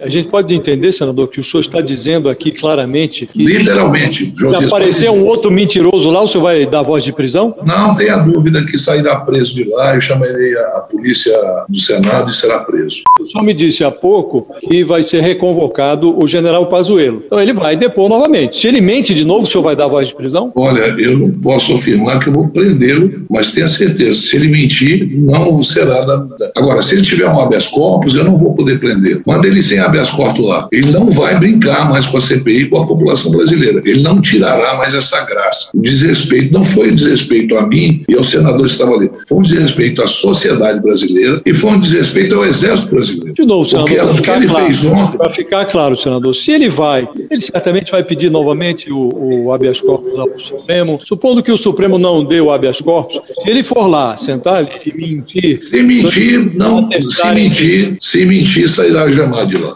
A gente pode entender, senador, que o senhor está dizendo aqui claramente que. Literalmente. Se aparecer um outro mentiroso lá, o senhor vai dar voz de prisão? Não tenha dúvida que sairá preso de lá. Eu chamarei a polícia do Senado e será preso. O senhor me disse há pouco que vai ser reconvocado o general Pazuello. Então ele vai depor novamente. Se ele mente de novo, o senhor vai dar voz de prisão? Olha, eu não posso afirmar que eu vou prendê-lo, mas tenha certeza, se ele mentir, não será da. Agora, se ele tiver um habeas corpus, eu não vou poder prender. Manda ele sem habeas corpus lá. Ele não vai brincar mais com a CPI com a população brasileira. Ele não tirará mais essa graça. O desrespeito não foi desrespeito a mim e aos senadores que estavam ali. Foi um desrespeito à sociedade brasileira e foi um desrespeito ao Exército brasileiro. De novo, senador, para ficar, claro, para ficar claro, senador, se ele vai, ele certamente vai pedir novamente o, o habeas corpus lá para o Supremo. Supondo que o Supremo não dê o habeas corpus, se ele for lá, sentar ali e mentir. Se mentir, não. Se mentir, se mentir, sairá jamais de lá.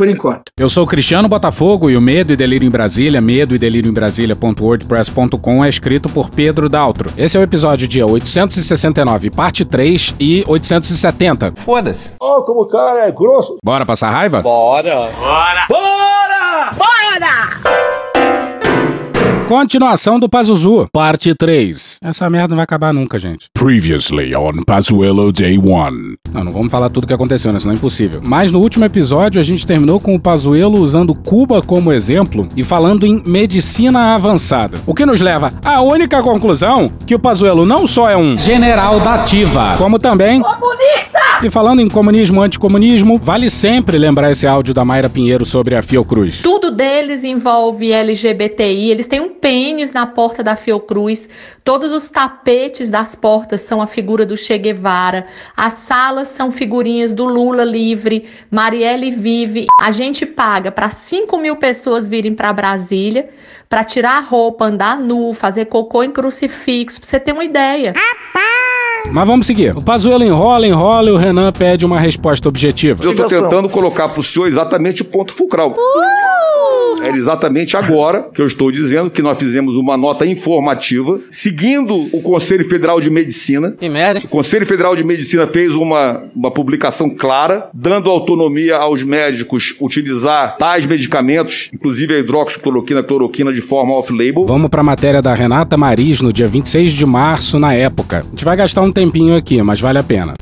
Por enquanto. Eu sou o Cristiano Botafogo e o Medo e Delírio em Brasília, medo e delírio em Brasília.wordpress.com é escrito por Pedro Daltro. Esse é o episódio dia 869, parte 3 e 870. Foda-se. Oh, como o cara é grosso. Bora passar raiva? Bora! Bora! Bora! Bora! Continuação do Pazuzu, parte 3. Essa merda não vai acabar nunca, gente. Previously on Pazuello Day 1. Não, não vamos falar tudo o que aconteceu, né? Senão é impossível. Mas no último episódio a gente terminou com o Pazuello usando Cuba como exemplo e falando em medicina avançada. O que nos leva à única conclusão que o Pazuello não só é um general da ativa, como também... Comunista! E falando em comunismo, anticomunismo, vale sempre lembrar esse áudio da Mayra Pinheiro sobre a Fiocruz. Tudo deles envolve LGBTI, eles têm um pênis na porta da Fiocruz, todos os tapetes das portas são a figura do Che Guevara, as salas são figurinhas do Lula livre, Marielle vive. A gente paga para 5 mil pessoas virem para Brasília para tirar a roupa, andar nu, fazer cocô em crucifixo, pra você ter uma ideia. Mas vamos seguir. O Pazuello enrola, enrola e o Renan pede uma resposta objetiva. Eu tô tentando colocar pro senhor exatamente o ponto fulcral. Uh! É exatamente agora que eu estou dizendo que nós fizemos uma nota informativa, seguindo o Conselho Federal de Medicina. Que merda. O Conselho Federal de Medicina fez uma, uma publicação clara, dando autonomia aos médicos utilizar tais medicamentos, inclusive a hidroxicloroquina, cloroquina, de forma off-label. Vamos pra matéria da Renata Maris no dia 26 de março, na época. A gente vai gastar um tempinho aqui, mas vale a pena.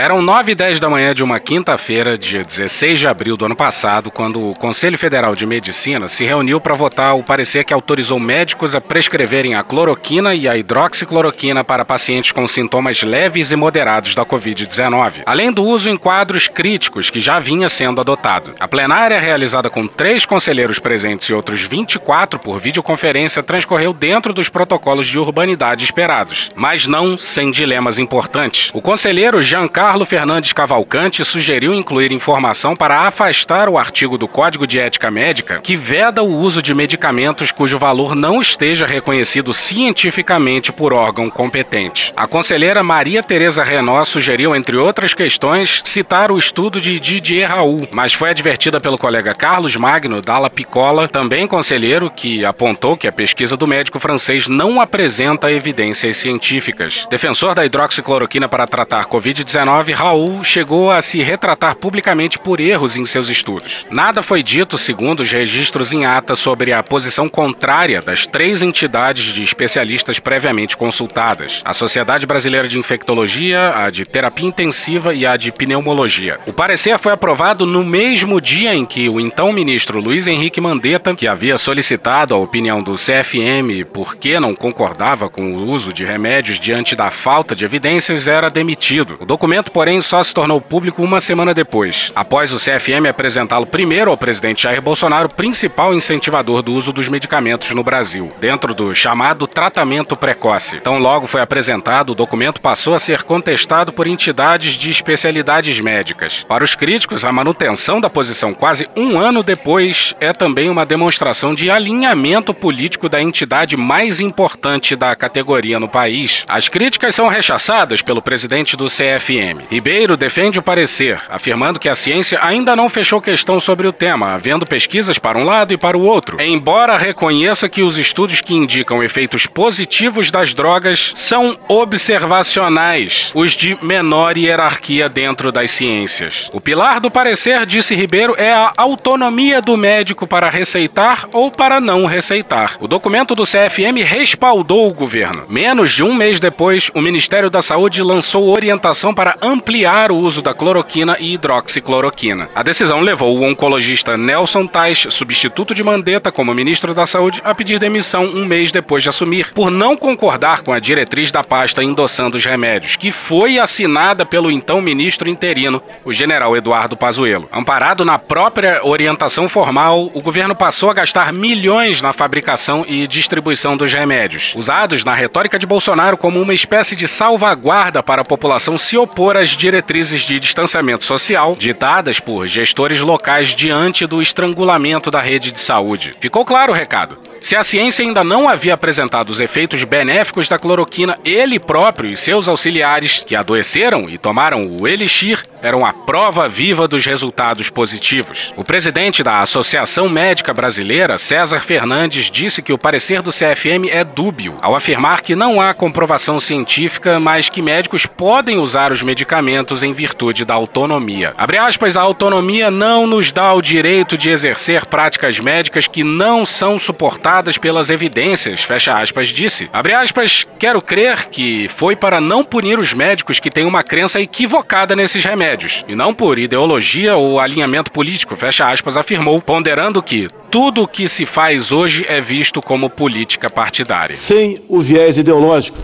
Eram 9 e 10 da manhã de uma quinta-feira, dia 16 de abril do ano passado, quando o Conselho Federal de Medicina se reuniu para votar o parecer que autorizou médicos a prescreverem a cloroquina e a hidroxicloroquina para pacientes com sintomas leves e moderados da Covid-19, além do uso em quadros críticos que já vinha sendo adotado. A plenária, realizada com três conselheiros presentes e outros 24 por videoconferência, transcorreu dentro dos protocolos de urbanidade esperados, mas não sem dilemas importantes. O conselheiro Giancarlo Carlo Fernandes Cavalcante sugeriu incluir informação para afastar o artigo do Código de Ética Médica que veda o uso de medicamentos cujo valor não esteja reconhecido cientificamente por órgão competente. A conselheira Maria Tereza Renó sugeriu, entre outras questões, citar o estudo de Didier Raul, mas foi advertida pelo colega Carlos Magno Dalla Piccola, também conselheiro, que apontou que a pesquisa do médico francês não apresenta evidências científicas. Defensor da hidroxicloroquina para tratar Covid-19, Raul chegou a se retratar publicamente por erros em seus estudos. Nada foi dito, segundo os registros em ata, sobre a posição contrária das três entidades de especialistas previamente consultadas: a Sociedade Brasileira de Infectologia, a de Terapia Intensiva e a de Pneumologia. O parecer foi aprovado no mesmo dia em que o então ministro Luiz Henrique Mandetta, que havia solicitado a opinião do CFM porque não concordava com o uso de remédios diante da falta de evidências, era demitido. O documento documento, porém, só se tornou público uma semana depois, após o CFM apresentá-lo primeiro ao presidente Jair Bolsonaro, principal incentivador do uso dos medicamentos no Brasil, dentro do chamado tratamento precoce. Tão logo foi apresentado, o documento passou a ser contestado por entidades de especialidades médicas. Para os críticos, a manutenção da posição quase um ano depois é também uma demonstração de alinhamento político da entidade mais importante da categoria no país. As críticas são rechaçadas pelo presidente do CFM. Ribeiro defende o parecer, afirmando que a ciência ainda não fechou questão sobre o tema, havendo pesquisas para um lado e para o outro. Embora reconheça que os estudos que indicam efeitos positivos das drogas são observacionais, os de menor hierarquia dentro das ciências. O pilar do parecer, disse Ribeiro, é a autonomia do médico para receitar ou para não receitar. O documento do CFM respaldou o governo. Menos de um mês depois, o Ministério da Saúde lançou orientação para ampliar o uso da cloroquina e hidroxicloroquina. A decisão levou o oncologista Nelson Tais, substituto de Mandetta como ministro da Saúde, a pedir demissão um mês depois de assumir, por não concordar com a diretriz da pasta endossando os remédios, que foi assinada pelo então ministro interino, o general Eduardo Pazuello. Amparado na própria orientação formal, o governo passou a gastar milhões na fabricação e distribuição dos remédios, usados na retórica de Bolsonaro como uma espécie de salvaguarda para a população se opor às diretrizes de distanciamento social ditadas por gestores locais diante do estrangulamento da rede de saúde. Ficou claro o recado. Se a ciência ainda não havia apresentado os efeitos benéficos da cloroquina, ele próprio e seus auxiliares, que adoeceram e tomaram o elixir, eram a prova viva dos resultados positivos. O presidente da Associação Médica Brasileira, César Fernandes, disse que o parecer do CFM é dúbio, ao afirmar que não há comprovação científica, mas que médicos podem usar os medicamentos em virtude da autonomia. Abre aspas, a autonomia não nos dá o direito de exercer práticas médicas que não são suportadas pelas evidências, fecha aspas, disse. Abre aspas, quero crer que foi para não punir os médicos que têm uma crença equivocada nesses remédios, e não por ideologia ou alinhamento político, fecha aspas, afirmou, ponderando que tudo o que se faz hoje é visto como política partidária. Sem o viés ideológico.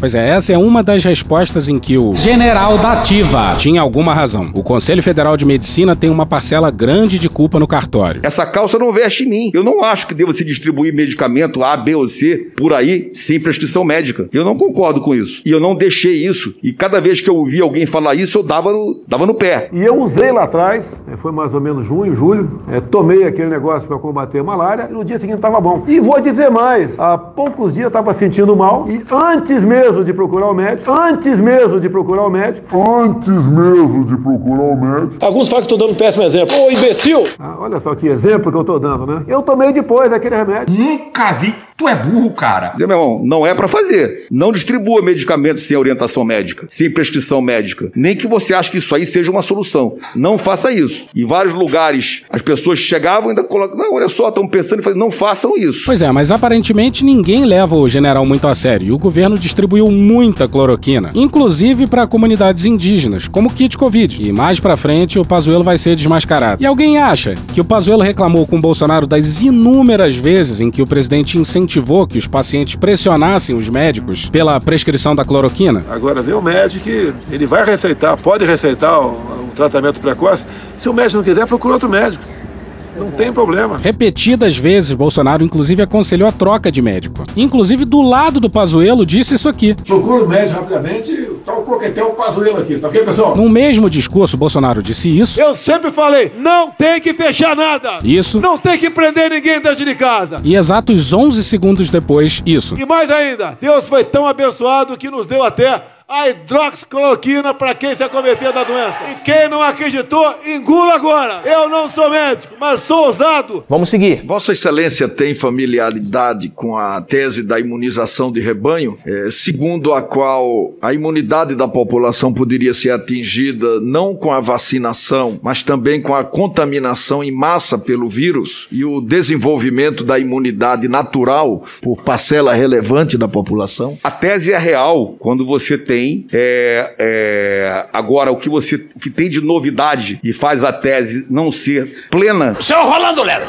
Pois é, essa é uma das respostas em que o general da ativa tinha alguma razão. O Conselho Federal de Medicina tem uma parcela grande de culpa no cartório. Essa calça não veste em mim. Eu não acho que deva se distribuir medicamento A, B ou C por aí sem prescrição médica. Eu não concordo com isso. E eu não deixei isso. E cada vez que eu ouvia alguém falar isso, eu dava no, dava no pé. E eu usei lá atrás, é, foi mais ou menos junho, julho, é, tomei aquele negócio para combater a malária e no dia seguinte estava bom. E vou dizer mais, há poucos dias eu estava sentindo mal e antes mesmo mesmo de procurar o médico, antes mesmo de procurar o médico, antes mesmo de procurar o médico. Alguns falam que estou dando um péssimo exemplo. Ô, imbecil! Ah, olha só que exemplo que eu estou dando, né? Eu tomei depois daquele remédio. Nunca vi. Tu é burro, cara. Meu irmão, não é para fazer. Não distribua medicamentos sem orientação médica, sem prescrição médica. Nem que você ache que isso aí seja uma solução. Não faça isso. Em vários lugares, as pessoas chegavam e ainda colocam, não, olha só, estão pensando em fazer, não façam isso. Pois é, mas aparentemente ninguém leva o general muito a sério e o governo distribuiu muita cloroquina, inclusive para comunidades indígenas, como kit Covid. E mais para frente o Pazuello vai ser desmascarado. E alguém acha que o Pazuello reclamou com Bolsonaro das inúmeras vezes em que o presidente incentivou que os pacientes pressionassem os médicos pela prescrição da cloroquina? Agora vem o médico ele vai receitar, pode receitar o, o tratamento precoce. Se o médico não quiser, procura outro médico. Não tem problema. Repetidas vezes, Bolsonaro inclusive aconselhou a troca de médico. Inclusive, do lado do Pazuello, disse isso aqui. Procura o médico rapidamente, tá o coquetel Pazuello aqui, tá ok, pessoal? No mesmo discurso, Bolsonaro disse isso. Eu sempre falei, não tem que fechar nada. Isso. Não tem que prender ninguém dentro de casa. E exatos 11 segundos depois, isso. E mais ainda, Deus foi tão abençoado que nos deu até a hidroxicloroquina para quem se acometer da doença. E quem não acreditou, engula agora. Eu não sou médico, mas sou ousado. Vamos seguir. Vossa Excelência tem familiaridade com a tese da imunização de rebanho, é, segundo a qual a imunidade da população poderia ser atingida não com a vacinação, mas também com a contaminação em massa pelo vírus e o desenvolvimento da imunidade natural por parcela relevante da população? A tese é real quando você tem tem. É, é, agora, o que você o que tem de novidade e faz a tese não ser plena. Seu Rolando Lero!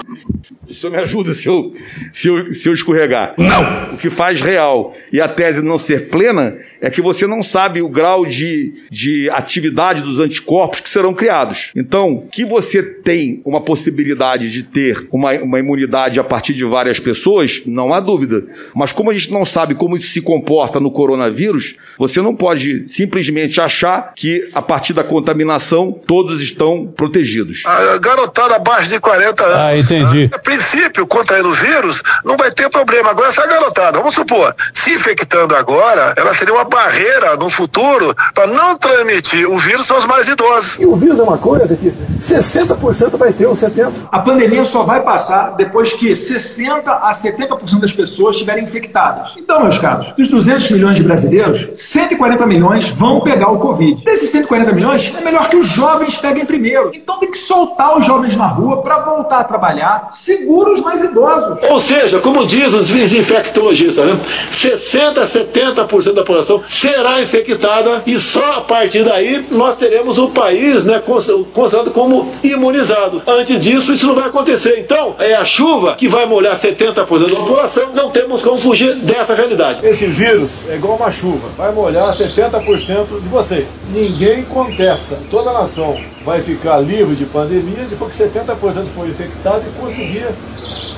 O senhor me ajuda se eu, se eu, se eu escorregar. Não! O que faz real e a tese não ser plena é que você não sabe o grau de, de atividade dos anticorpos que serão criados. Então, que você tem uma possibilidade de ter uma, uma imunidade a partir de várias pessoas, não há dúvida. Mas como a gente não sabe como isso se comporta no coronavírus, você não pode simplesmente achar que a partir da contaminação todos estão protegidos. A garotada abaixo de 40 anos. Ah, entendi. A princípio, contraindo o vírus, não vai ter problema. Agora, essa garotada, vamos supor, se infectando agora, ela seria uma barreira no futuro para não transmitir o vírus aos mais idosos. E o vírus é uma coisa que 60% vai ter, ou 70%. A pandemia só vai passar depois que 60% a 70% das pessoas estiverem infectadas. Então, meus caros, dos 200 milhões de brasileiros, 140 milhões vão pegar o Covid. Desses 140 milhões, é melhor que os jovens peguem primeiro. Então tem que soltar os jovens na rua para voltar a trabalhar, segura os mais idosos. Ou seja, como diz os infectologistas, né? 60% a 70% da população será infectada e só a partir daí nós teremos o país né, considerado como imunizado. Antes disso, isso não vai acontecer. Então, é a chuva que vai molhar 70% da população, não temos como fugir dessa realidade. Esse vírus é igual uma chuva, vai molhar 70% de vocês. Ninguém contesta. Toda a nação vai ficar livre de pandemia depois que 70% for infectado e conseguir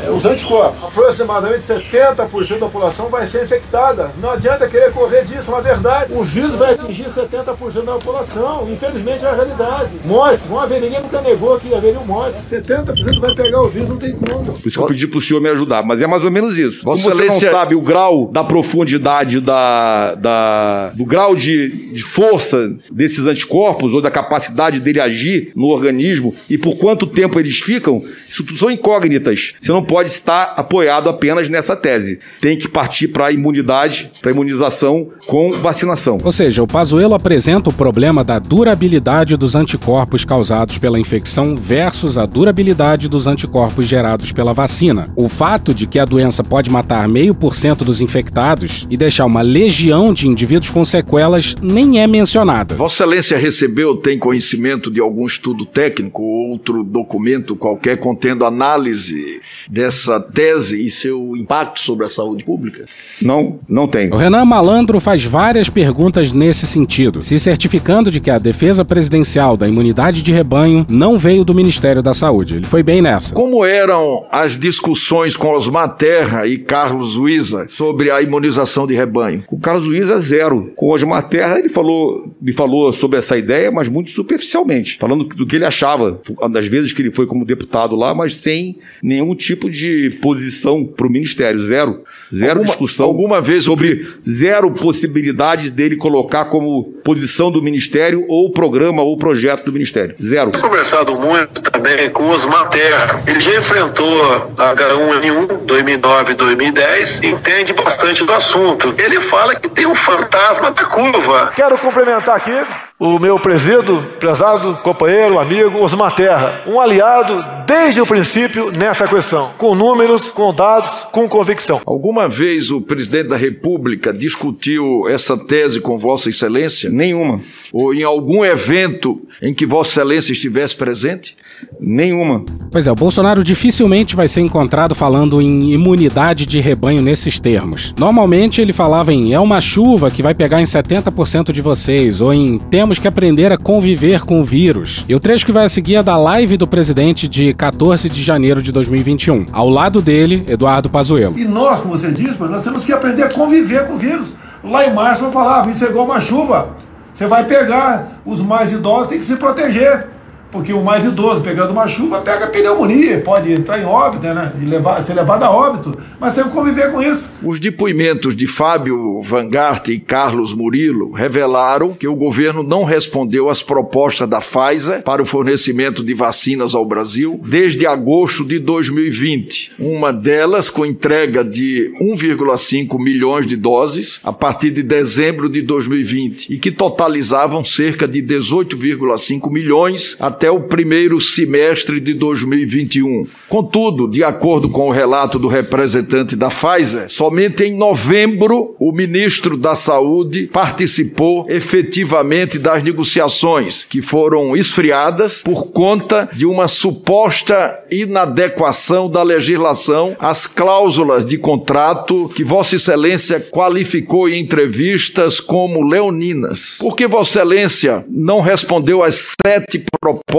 é, os anticorpos. Aproximadamente 70% da população vai ser infectada. Não adianta querer correr disso, é uma verdade. O vírus vai atingir 70% da população. Infelizmente é a realidade. Mortes, vão haver, ninguém nunca negou que haveria mortes. 70% vai pegar o vírus, não tem como. Por isso que eu pedi pro senhor me ajudar, mas é mais ou menos isso. Vossa Como você Excelência- não sabe o grau da profundidade da, da- do grau de, de força desses anticorpos ou da capacidade dele agir no organismo e por quanto tempo eles ficam, isso tudo são incógnitas. Você não pode estar apoiado apenas nessa tese. Tem que partir para a imunidade, para a imunização com vacinação. Ou seja, o Pazuello apresenta o problema da durabilidade dos anticorpos causados pela infecção versus a durabilidade dos anticorpos gerados pela vacina. O fato de que a doença pode matar meio por cento dos infectados e deixar uma legião de indivíduos com sequelas nem é mencionada. Vossa Excelência recebeu, tem conhecimento de algum estudo técnico ou outro documento qualquer contendo análise dessa tese e seu impacto sobre a saúde pública? Não, não tem. O Renan Malandro faz várias perguntas nesse sentido, se certificando de que a defesa presidencial da imunidade de rebanho não veio do Ministério da Saúde. Ele foi bem nessa. Como eram as discussões com Osmar Terra e Carlos Luiza sobre a imunização de rebanho? O Carlos Luiz é zero. Com o Osmar Terra, ele falou, me falou sobre essa ideia, mas muito superficialmente, falando do que ele achava, das vezes que ele foi como deputado lá, mas sem nenhum tipo de posição para o Ministério. Zero. Zero Alguma- discussão. alguma vez sobre zero possibilidades dele colocar como posição do Ministério ou programa ou projeto do Ministério. Zero. Conversado muito também com o Osmar Terra. Ele já enfrentou a H1N1 2009 2010 entende bastante do assunto. Ele fala que tem um fantasma da curva. Quero cumprimentar aqui o meu presídio, prezado companheiro, amigo Osmar Terra, um aliado desde o princípio nessa questão, com números, com dados, com convicção. Alguma vez o presidente da República discutiu essa tese com Vossa Excelência? Nenhuma. Ou em algum evento em que Vossa Excelência estivesse presente? Nenhuma. Pois é, o Bolsonaro dificilmente vai ser encontrado falando em imunidade de rebanho nesses termos. Normalmente ele falava em é uma chuva que vai pegar em 70% de vocês, ou em temos que aprender a conviver com o vírus. E o trecho que vai a seguir é da live do presidente de 14 de janeiro de 2021. Ao lado dele, Eduardo Pazuello. E nós, como você disse, nós temos que aprender a conviver com o vírus. Lá em março eu falava, isso é igual uma chuva. Você vai pegar, os mais idosos têm que se proteger. Porque o mais idoso pegando uma chuva pega pneumonia, pode entrar em óbito, né? E levar, ser levado a óbito. Mas tem que conviver com isso. Os depoimentos de Fábio Vangart e Carlos Murilo revelaram que o governo não respondeu às propostas da Pfizer para o fornecimento de vacinas ao Brasil desde agosto de 2020. Uma delas com entrega de 1,5 milhões de doses a partir de dezembro de 2020 e que totalizavam cerca de 18,5 milhões até até o primeiro semestre de 2021. Contudo, de acordo com o relato do representante da Pfizer, somente em novembro o ministro da Saúde participou efetivamente das negociações, que foram esfriadas por conta de uma suposta inadequação da legislação às cláusulas de contrato que Vossa Excelência qualificou em entrevistas como leoninas. Por que Vossa Excelência não respondeu às sete propostas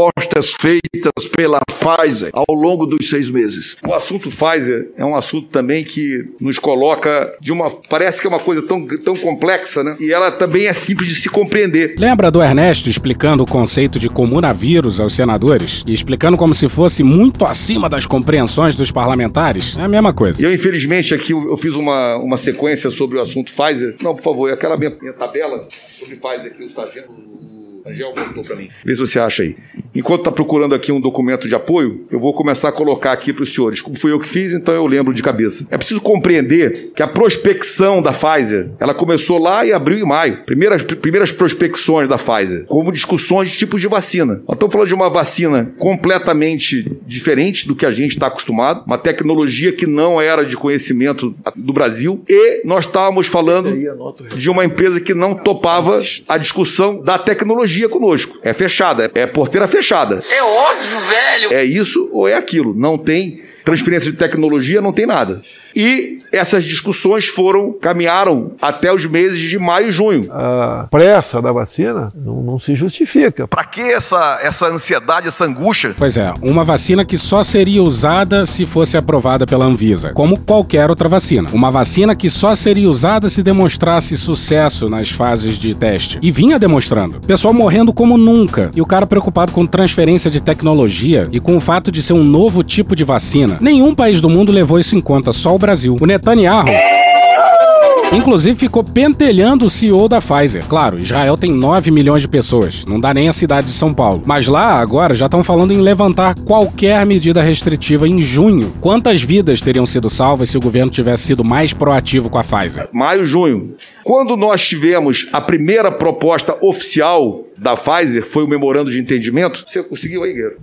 feitas pela Pfizer ao longo dos seis meses? O assunto Pfizer é um assunto também que nos coloca de uma. Parece que é uma coisa tão, tão complexa, né? E ela também é simples de se compreender. Lembra do Ernesto explicando o conceito de comunavírus aos senadores? E explicando como se fosse muito acima das compreensões dos parlamentares? É a mesma coisa. Eu, infelizmente, aqui eu fiz uma, uma sequência sobre o assunto Pfizer. Não, por favor, aquela minha, minha tabela sobre Pfizer que o sargento. Angel botou para mim. Vê se você acha aí. Enquanto está procurando aqui um documento de apoio, eu vou começar a colocar aqui para os senhores. Como fui eu que fiz, então eu lembro de cabeça. É preciso compreender que a prospecção da Pfizer, ela começou lá em abril e maio. Primeiras, primeiras prospecções da Pfizer, como discussões de tipos de vacina. Nós estamos falando de uma vacina completamente diferente do que a gente está acostumado, uma tecnologia que não era de conhecimento do Brasil, e nós estávamos falando de uma empresa que não topava a discussão da tecnologia conosco. É fechada, é porteira fechada. É óbvio, velho. É isso ou é aquilo. Não tem transferência de tecnologia, não tem nada. E essas discussões foram, caminharam até os meses de maio e junho. A pressa da vacina não, não se justifica. Para que essa, essa ansiedade, essa angústia? Pois é, uma vacina que só seria usada se fosse aprovada pela Anvisa, como qualquer outra vacina. Uma vacina que só seria usada se demonstrasse sucesso nas fases de teste. E vinha demonstrando. Pessoal morrendo como nunca. E o cara preocupado com transferência de tecnologia e com o fato de ser um novo tipo de vacina. Nenhum país do mundo levou isso em conta, só o Brasil. O Netanyahu. Inclusive ficou pentelhando o CEO da Pfizer. Claro, Israel tem 9 milhões de pessoas, não dá nem a cidade de São Paulo. Mas lá, agora, já estão falando em levantar qualquer medida restritiva em junho. Quantas vidas teriam sido salvas se o governo tivesse sido mais proativo com a Pfizer? Maio, junho. Quando nós tivemos a primeira proposta oficial da Pfizer, foi o memorando de entendimento. Você conseguiu aí, Guerreiro?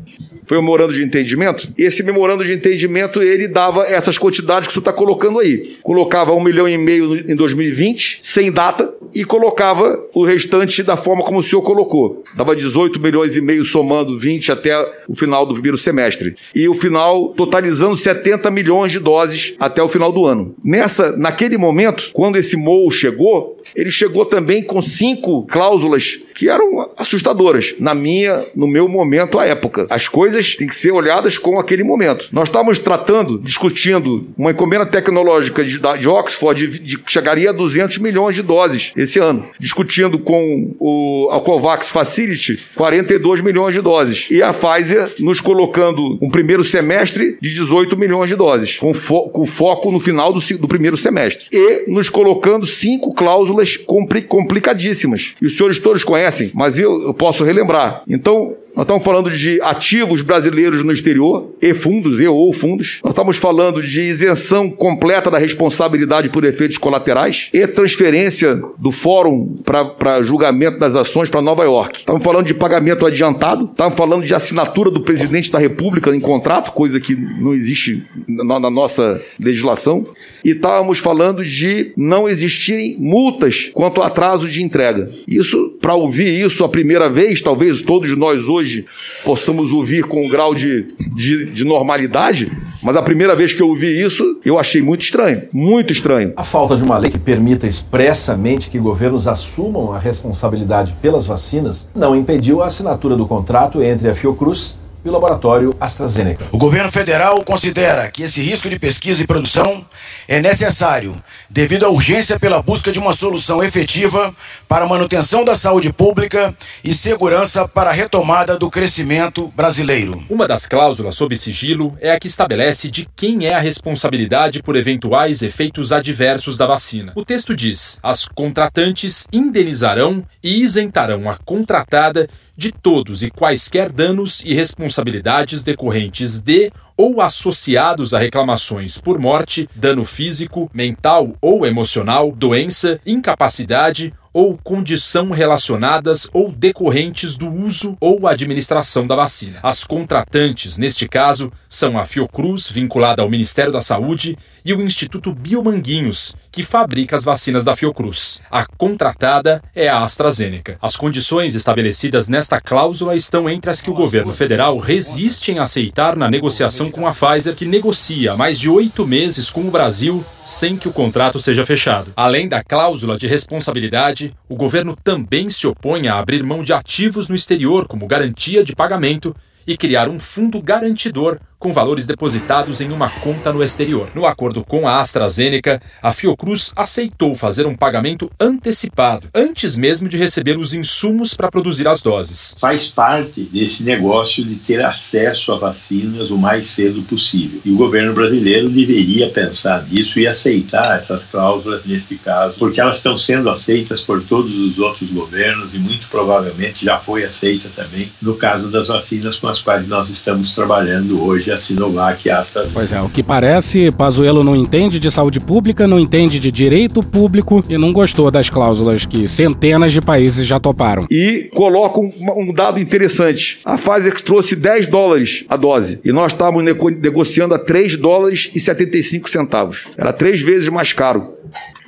Foi o memorando de entendimento. Esse memorando de entendimento, ele dava essas quantidades que você está colocando aí. Colocava um milhão e meio em 2020, sem data, e colocava o restante da forma como o senhor colocou. Dava 18 milhões e meio somando 20 até o final do primeiro semestre. E o final totalizando 70 milhões de doses até o final do ano. Nessa, naquele momento, quando esse MOU chegou, ele chegou também com cinco cláusulas que eram assustadoras, na minha, no meu momento, à época. As coisas têm que ser olhadas com aquele momento. Nós estávamos tratando, discutindo uma encomenda tecnológica de, de Oxford de, de, que chegaria a 200 milhões de doses esse ano, discutindo com o, a COVAX Facility 42 milhões de doses. E a Pfizer nos colocando um primeiro semestre de 18 milhões de doses, com, fo com foco no final do, do primeiro semestre. E nos colocando cinco cláusulas compli complicadíssimas. E os senhores todos conhecem, mas eu, eu posso relembrar. Então, nós estamos falando de ativos brasileiros no exterior, e fundos, e ou fundos. Nós estamos falando de isenção completa da responsabilidade por efeitos colaterais e transferência do fórum para julgamento das ações para Nova York. Estamos falando de pagamento adiantado, estamos falando de assinatura do presidente da República em contrato, coisa que não existe na, na nossa legislação. E estávamos falando de não existirem multas quanto ao atraso de entrega. Isso, para ouvir isso a primeira vez, talvez todos nós hoje hoje possamos ouvir com um grau de, de, de, normalidade, mas a primeira vez que eu ouvi isso, eu achei muito estranho. Muito estranho. A falta de uma lei que permita expressamente que governos assumam a responsabilidade pelas vacinas não impediu a assinatura do contrato entre a Fiocruz e o laboratório AstraZeneca. O governo federal considera que esse risco de pesquisa e produção é necessário devido à urgência pela busca de uma solução efetiva para a manutenção da saúde pública e segurança para a retomada do crescimento brasileiro. Uma das cláusulas sob sigilo é a que estabelece de quem é a responsabilidade por eventuais efeitos adversos da vacina. O texto diz: as contratantes indenizarão e isentarão a contratada de todos e quaisquer danos e responsabilidades decorrentes de ou associados a reclamações por morte, dano físico, mental ou emocional, doença, incapacidade ou condição relacionadas ou decorrentes do uso ou administração da vacina. As contratantes, neste caso, são a Fiocruz, vinculada ao Ministério da Saúde, e o Instituto Biomanguinhos, que fabrica as vacinas da Fiocruz. A contratada é a AstraZeneca. As condições estabelecidas nesta cláusula estão entre as que o governo federal resiste em aceitar na negociação com a Pfizer, que negocia há mais de oito meses com o Brasil sem que o contrato seja fechado. Além da cláusula de responsabilidade, o governo também se opõe a abrir mão de ativos no exterior como garantia de pagamento e criar um fundo garantidor com valores depositados em uma conta no exterior. No acordo com a AstraZeneca, a Fiocruz aceitou fazer um pagamento antecipado, antes mesmo de receber os insumos para produzir as doses. Faz parte desse negócio de ter acesso a vacinas o mais cedo possível. E o governo brasileiro deveria pensar nisso e aceitar essas cláusulas nesse caso, porque elas estão sendo aceitas por todos os outros governos e muito provavelmente já foi aceita também no caso das vacinas com as quais nós estamos trabalhando hoje a Sinovac e a AstraZeneca. Pois é, o que parece, Pazuello não entende de saúde pública, não entende de direito público e não gostou das cláusulas que centenas de países já toparam. E coloca um, um dado interessante. A Pfizer trouxe 10 dólares a dose e nós estávamos nego negociando a 3 dólares e 75 centavos. Era três vezes mais caro.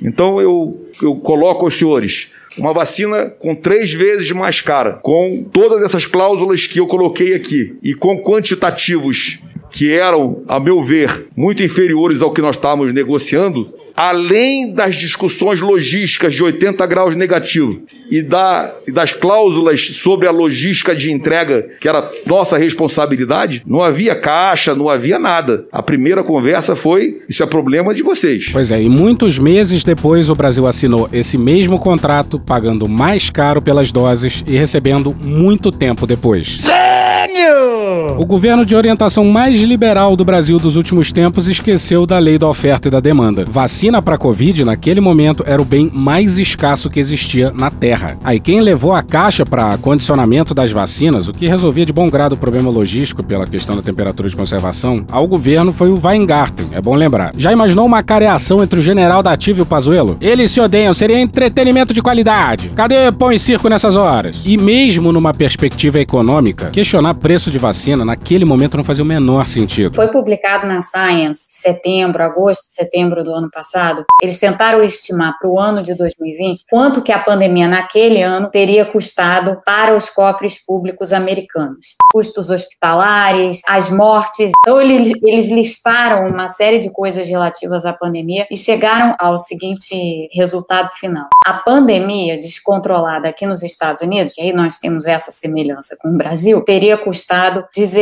Então eu, eu coloco aos senhores uma vacina com três vezes mais cara, com todas essas cláusulas que eu coloquei aqui e com quantitativos que eram, a meu ver, muito inferiores ao que nós estávamos negociando, além das discussões logísticas de 80 graus negativo e da, das cláusulas sobre a logística de entrega, que era nossa responsabilidade, não havia caixa, não havia nada. A primeira conversa foi: isso é problema de vocês. Pois é, e muitos meses depois o Brasil assinou esse mesmo contrato, pagando mais caro pelas doses e recebendo muito tempo depois. Gênio! O governo de orientação mais liberal do Brasil dos últimos tempos esqueceu da lei da oferta e da demanda. Vacina para Covid, naquele momento, era o bem mais escasso que existia na Terra. Aí quem levou a caixa para condicionamento das vacinas, o que resolvia de bom grado o problema logístico pela questão da temperatura de conservação, ao governo foi o Weingarten, é bom lembrar. Já imaginou uma careação entre o general da Ativa e o Pazuello? Eles se odeiam, seria entretenimento de qualidade. Cadê pão e circo nessas horas? E mesmo numa perspectiva econômica, questionar preço de vacina naquele momento não fazia o menor sentido. Foi publicado na Science setembro, agosto, setembro do ano passado. Eles tentaram estimar para o ano de 2020 quanto que a pandemia naquele ano teria custado para os cofres públicos americanos. Custos hospitalares, as mortes. Então eles, eles listaram uma série de coisas relativas à pandemia e chegaram ao seguinte resultado final. A pandemia descontrolada aqui nos Estados Unidos, que aí nós temos essa semelhança com o Brasil, teria custado 16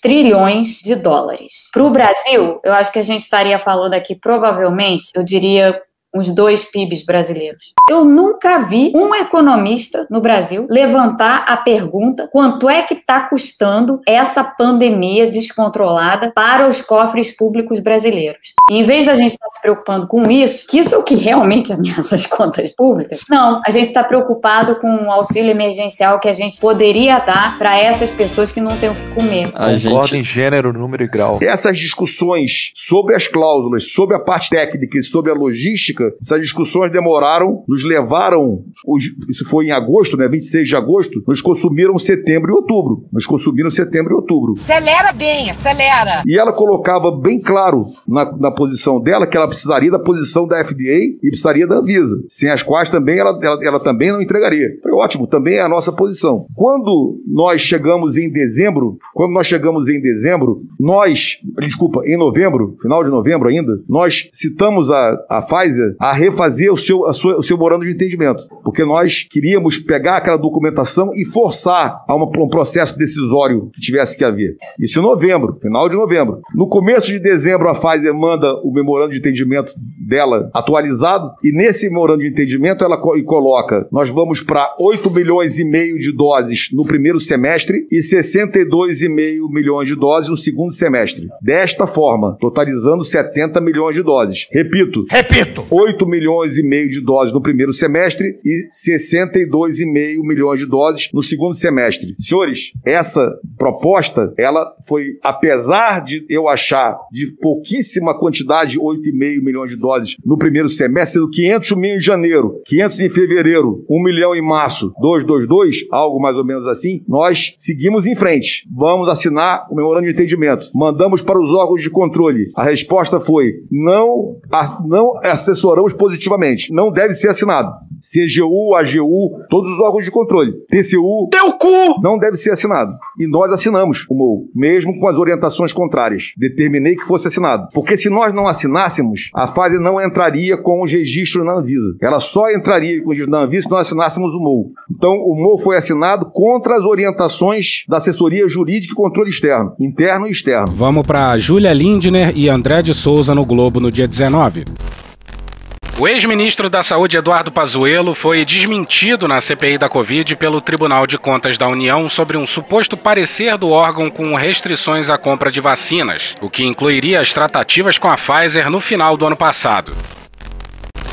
trilhões de dólares. Para o Brasil, eu acho que a gente estaria falando aqui provavelmente, eu diria uns dois PIBs brasileiros. Eu nunca vi um economista no Brasil levantar a pergunta quanto é que está custando essa pandemia descontrolada para os cofres públicos brasileiros. E em vez da gente estar tá se preocupando com isso, que isso é o que realmente ameaça as contas públicas, não, a gente está preocupado com o auxílio emergencial que a gente poderia dar para essas pessoas que não têm o que comer. A gente... em gênero, número e grau. Essas discussões sobre as cláusulas, sobre a parte técnica e sobre a logística essas discussões demoraram, nos levaram, isso foi em agosto, né, 26 de agosto, nos consumiram setembro e outubro. Nos consumiram setembro e outubro. Acelera bem, acelera! E ela colocava bem claro na, na posição dela que ela precisaria da posição da FDA e precisaria da Anvisa, sem as quais também ela, ela, ela também não entregaria. Foi ótimo, também é a nossa posição. Quando nós chegamos em dezembro, quando nós chegamos em dezembro, nós, desculpa, em novembro, final de novembro ainda, nós citamos a, a Pfizer a refazer o seu, sua, o seu morando de entendimento. Porque nós queríamos pegar aquela documentação e forçar a uma, um processo decisório que tivesse que haver. Isso em novembro, final de novembro. No começo de dezembro, a Pfizer manda o memorando de entendimento dela atualizado, e nesse memorando de entendimento ela co coloca: nós vamos para 8 milhões e meio de doses no primeiro semestre e 62,5 milhões de doses no segundo semestre. Desta forma, totalizando 70 milhões de doses. Repito. Repito. 8 milhões e meio de doses no primeiro semestre e 62,5 milhões de doses no segundo semestre. Senhores, essa proposta, ela foi, apesar de eu achar de pouquíssima quantidade, 8,5 milhões de doses no primeiro semestre, sendo 500 mil em janeiro, 500 em fevereiro, 1 milhão em março, 222, algo mais ou menos assim, nós seguimos em frente. Vamos assinar o memorando de entendimento. Mandamos para os órgãos de controle. A resposta foi: não, não assessoramos positivamente. Não deve ser assinado. CGU, AGU, todos os órgãos de controle. TCU. Teu cu! Não deve ser assinado. E nós assinamos o MOU, mesmo com as orientações contrárias. Determinei que fosse assinado. Porque se nós não assinássemos, a fase não entraria com os registros na Anvisa. Ela só entraria com os registros na Anvisa se nós assinássemos o MOU. Então, o MOU foi assinado contra as orientações da assessoria jurídica e controle externo, interno e externo. Vamos para Júlia Lindner e André de Souza no Globo no dia 19. O ex-ministro da Saúde Eduardo Pazuello foi desmentido na CPI da Covid pelo Tribunal de Contas da União sobre um suposto parecer do órgão com restrições à compra de vacinas, o que incluiria as tratativas com a Pfizer no final do ano passado.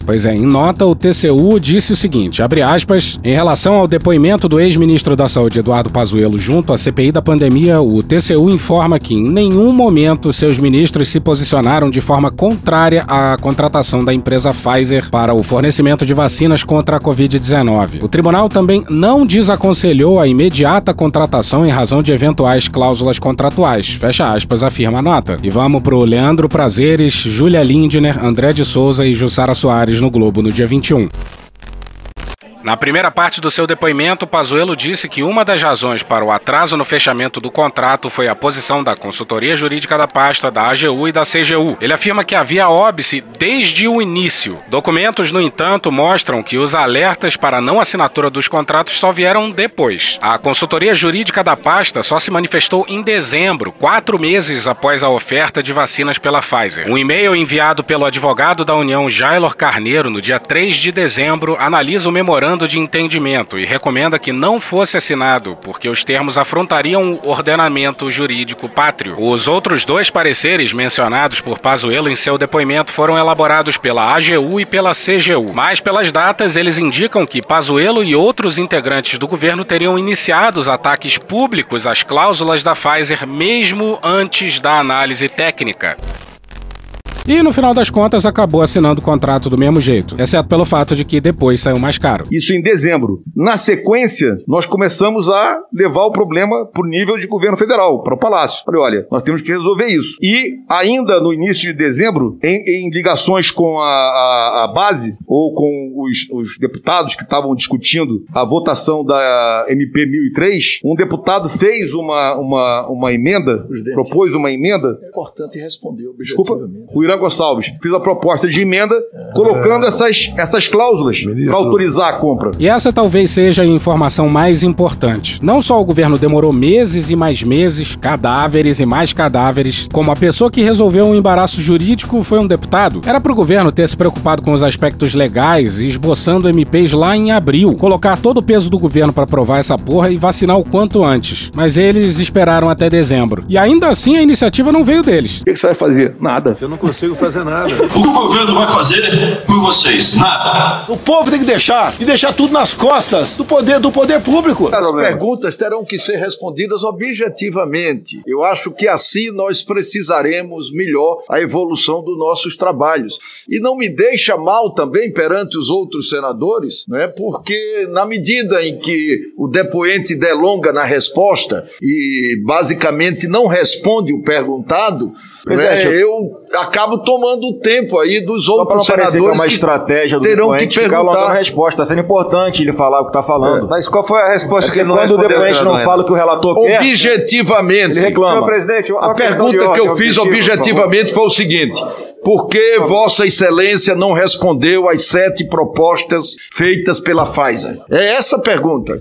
Pois é, em nota, o TCU disse o seguinte, abre aspas, em relação ao depoimento do ex-ministro da Saúde Eduardo Pazuello junto à CPI da pandemia, o TCU informa que em nenhum momento seus ministros se posicionaram de forma contrária à contratação da empresa Pfizer para o fornecimento de vacinas contra a Covid-19. O tribunal também não desaconselhou a imediata contratação em razão de eventuais cláusulas contratuais. Fecha aspas, afirma a nota. E vamos pro Leandro Prazeres, Júlia Lindner, André de Souza e Jussara Soares no Globo no dia 21. Na primeira parte do seu depoimento, Pazuello disse que uma das razões para o atraso no fechamento do contrato foi a posição da consultoria jurídica da pasta, da AGU e da CGU. Ele afirma que havia óbice desde o início. Documentos, no entanto, mostram que os alertas para não assinatura dos contratos só vieram depois. A consultoria jurídica da pasta só se manifestou em dezembro, quatro meses após a oferta de vacinas pela Pfizer. Um e-mail enviado pelo advogado da União, Jailor Carneiro, no dia 3 de dezembro, analisa o memorando de entendimento e recomenda que não fosse assinado, porque os termos afrontariam o ordenamento jurídico pátrio. Os outros dois pareceres mencionados por Pazuello em seu depoimento foram elaborados pela AGU e pela CGU, mas pelas datas eles indicam que Pazuello e outros integrantes do governo teriam iniciado os ataques públicos às cláusulas da Pfizer mesmo antes da análise técnica. E no final das contas acabou assinando o contrato do mesmo jeito, exceto pelo fato de que depois saiu mais caro. Isso em dezembro. Na sequência, nós começamos a levar o problema para o nível de governo federal, para o Palácio. Falei, olha, nós temos que resolver isso. E ainda no início de dezembro, em, em ligações com a, a, a, base ou com os, os deputados que estavam discutindo a votação da MP 1003, um deputado fez uma, uma, uma emenda, Presidente, propôs uma emenda. É importante responder. Desculpa, o Irã Gonçalves fez a proposta de emenda colocando essas, essas cláusulas para autorizar a compra. E essa talvez seja a informação mais importante. Não só o governo demorou meses e mais meses, cadáveres e mais cadáveres, como a pessoa que resolveu um embaraço jurídico foi um deputado. Era para o governo ter se preocupado com os aspectos legais e esboçando MPs lá em abril, colocar todo o peso do governo para aprovar essa porra e vacinar o quanto antes. Mas eles esperaram até dezembro. E ainda assim a iniciativa não veio deles. O que, que você vai fazer? Nada. Eu não consigo fazer nada. O que o governo vai fazer por vocês? Nada. O povo tem que deixar e deixar tudo nas costas do poder do poder público. As perguntas terão que ser respondidas objetivamente. Eu acho que assim nós precisaremos melhor a evolução dos nossos trabalhos. E não me deixa mal também perante os outros senadores, né? Porque na medida em que o depoente delonga na resposta e basicamente não responde o perguntado, né? eu acabo tomando o tempo aí dos Só outros não que é senadores uma estratégia do terão que perguntar. a resposta. Está sendo importante ele falar o que está falando. Mas qual foi a resposta É que ele não quando o depoente não fala o que o relator quer, Objetivamente. ele reclama. Senhor presidente, A pergunta que eu fiz objetivamente foi o seguinte: por que Vossa Excelência não respondeu às sete propostas feitas pela Pfizer? É essa a pergunta.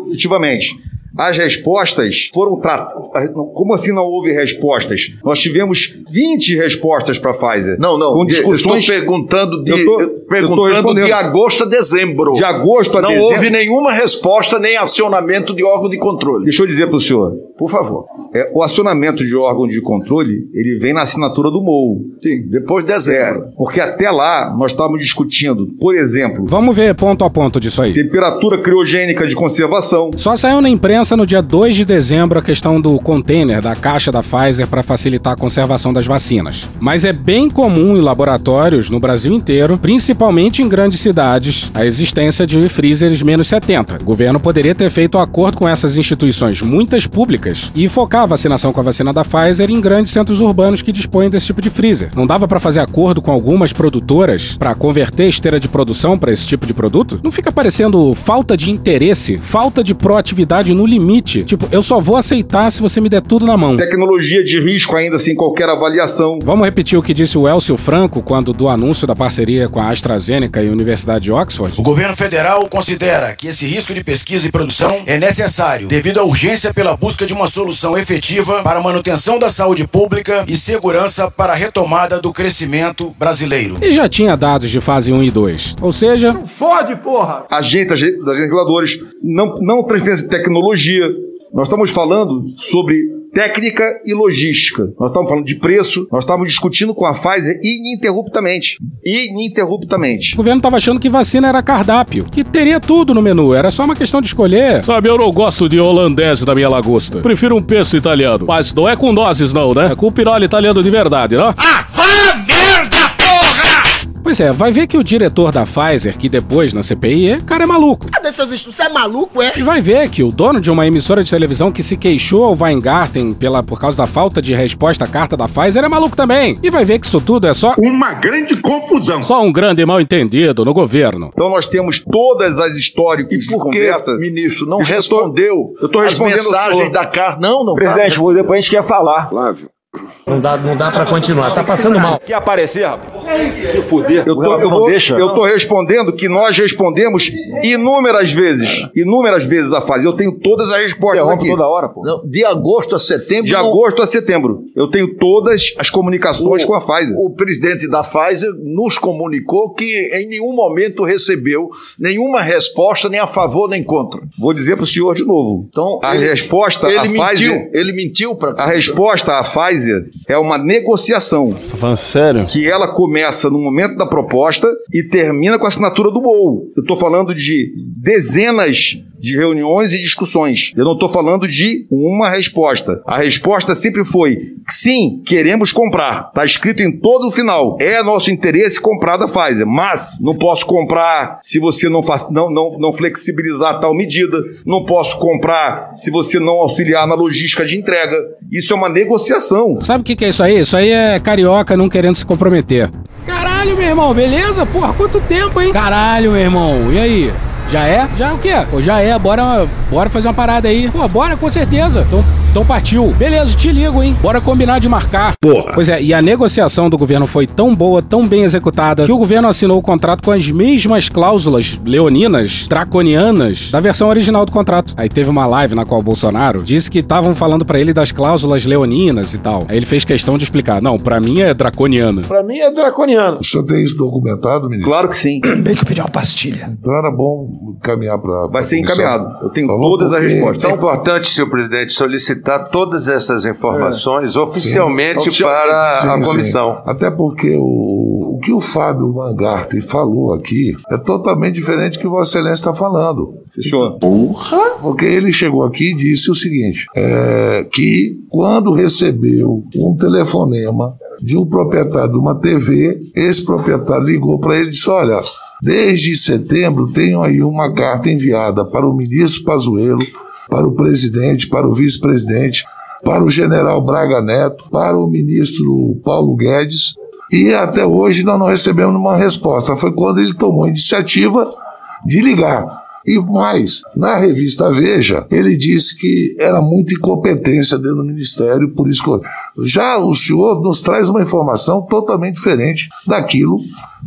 Objetivamente. As respostas foram tratadas. Como assim não houve respostas? Nós tivemos 20 respostas para a Pfizer. Não, não. Com discussões. Eu estou perguntando de, Eu tô- eu perguntando de agosto a dezembro. De agosto a não dezembro. houve nenhuma resposta nem acionamento de órgão de controle. Deixa eu dizer para o senhor. Por favor. É, o acionamento de órgão de controle, ele vem na assinatura do MOU. Sim, depois de dezembro. É, porque até lá nós estávamos discutindo, por exemplo, Vamos ver ponto a ponto disso aí. temperatura criogênica de conservação. Só saiu na imprensa no dia 2 de dezembro a questão do container da caixa da Pfizer para facilitar a conservação das vacinas. Mas é bem comum em laboratórios no Brasil inteiro, principalmente em grandes cidades, a existência de freezers menos 70. O governo poderia ter feito um acordo com essas instituições, muitas públicas, e focar a vacinação com a vacina da Pfizer em grandes centros urbanos que dispõem desse tipo de freezer. Não dava para fazer acordo com algumas produtoras para converter esteira de produção para esse tipo de produto? Não fica parecendo falta de interesse, falta de proatividade no limite. Tipo, eu só vou aceitar se você me der tudo na mão. Tecnologia de risco ainda sem qualquer avaliação. Vamos repetir o que disse o Elcio Franco quando do anúncio da parceria com a AstraZeneca e a Universidade de Oxford? O governo federal considera que esse risco de pesquisa e produção é necessário devido à urgência pela busca de uma solução efetiva para a manutenção da saúde pública e segurança para a retomada do crescimento brasileiro. E já tinha dados de fase 1 e 2. Ou seja, Fode, porra! Agentes agentes reguladores, não, não transferência de tecnologia. Nós estamos falando sobre técnica e logística. Nós estamos falando de preço, nós estamos discutindo com a Pfizer ininterruptamente. Ininterruptamente. o governo tava achando que vacina era cardápio, que teria tudo no menu, era só uma questão de escolher. Sabe, eu não gosto de holandese na minha lagosta. Prefiro um pesto italiano. Mas não é com nozes, não, né? É com piroli italiano de verdade, né? Pois é, vai ver que o diretor da Pfizer, que depois na CPI, é, cara é maluco. Cadê seus estudos? Você é maluco, é? E vai ver que o dono de uma emissora de televisão que se queixou ao Weingarten pela, por causa da falta de resposta à carta da Pfizer é maluco também. E vai ver que isso tudo é só. Uma grande confusão. Só um grande mal entendido no governo. Então nós temos todas as históricas de Por que, ministro, não respondeu eu tô as respondendo mensagens da carta? Não, não. Presidente, tá. depois a gente quer falar. Flávio. Não dá, não dá pra continuar. Tá passando mal. Quer aparecer, rapaz? Se fuder. Eu tô, eu, vou- deixa. eu tô respondendo que nós respondemos inúmeras vezes. Inúmeras vezes a fase. Eu tenho todas as respostas aqui. toda hora, pô. Não, de agosto a setembro. De não- agosto a setembro. Eu tenho todas as comunicações o, com a Pfizer. O presidente da Pfizer nos comunicou que em nenhum momento recebeu nenhuma resposta, nem a favor nem contra. Vou dizer para o senhor de novo. Então, a ele- resposta ele à mentiu. Pfizer. Ele mentiu para A resposta à Pfizer é uma negociação. Você tá falando sério? Que ela começa no momento da proposta e termina com a assinatura do MOU. Eu estou falando de dezenas de reuniões e discussões. Eu não estou falando de uma resposta. A resposta sempre foi: sim, queremos comprar. Está escrito em todo o final. É nosso interesse comprar da Pfizer, mas não posso comprar se você não, faz, não, não, não flexibilizar tal medida. Não posso comprar se você não auxiliar na logística de entrega. Isso é uma negociação. Sabe o que, que é isso aí? Isso aí é carioca não querendo se comprometer. Caralho, meu irmão, beleza? Porra, quanto tempo, hein? Caralho, meu irmão, e aí? Já é? Já é o quê? Pô, já é, bora, bora fazer uma parada aí. Pô, bora, com certeza. Então, então partiu. Beleza, te ligo, hein? Bora combinar de marcar. Porra. Pois é, e a negociação do governo foi tão boa, tão bem executada, que o governo assinou o contrato com as mesmas cláusulas leoninas, draconianas, da versão original do contrato. Aí teve uma live na qual o Bolsonaro disse que estavam falando pra ele das cláusulas leoninas e tal. Aí ele fez questão de explicar. Não, pra mim é draconiana. Pra mim é draconiano. O senhor tem isso documentado, menino? Claro que sim. Bem que eu pedi uma pastilha. Então era bom caminhar para. Vai ser encaminhado. Eu tenho Tá bom, todas as respostas. É importante, senhor presidente, solicitar todas essas informações oficialmente Sim. para Sim, a sim. comissão. Até porque o, o que o Fábio Van Garten falou aqui é totalmente diferente do que Vossa Excelência está falando. senhor. Porra! Porque ele chegou aqui e disse o seguinte: é, que quando recebeu um telefonema de um proprietário de uma TV, esse proprietário ligou para ele e disse: Olha, desde setembro tenho aí uma carta enviada para o ministro Pazuello, para o presidente, para o vice-presidente, para o general Braga Neto, para o ministro Paulo Guedes, e até hoje nós não recebemos uma resposta. Foi quando ele tomou a iniciativa de ligar. E mais, na revista Veja, ele disse que era muita incompetência dentro do Ministério, por isso que já o senhor nos traz uma informação totalmente diferente daquilo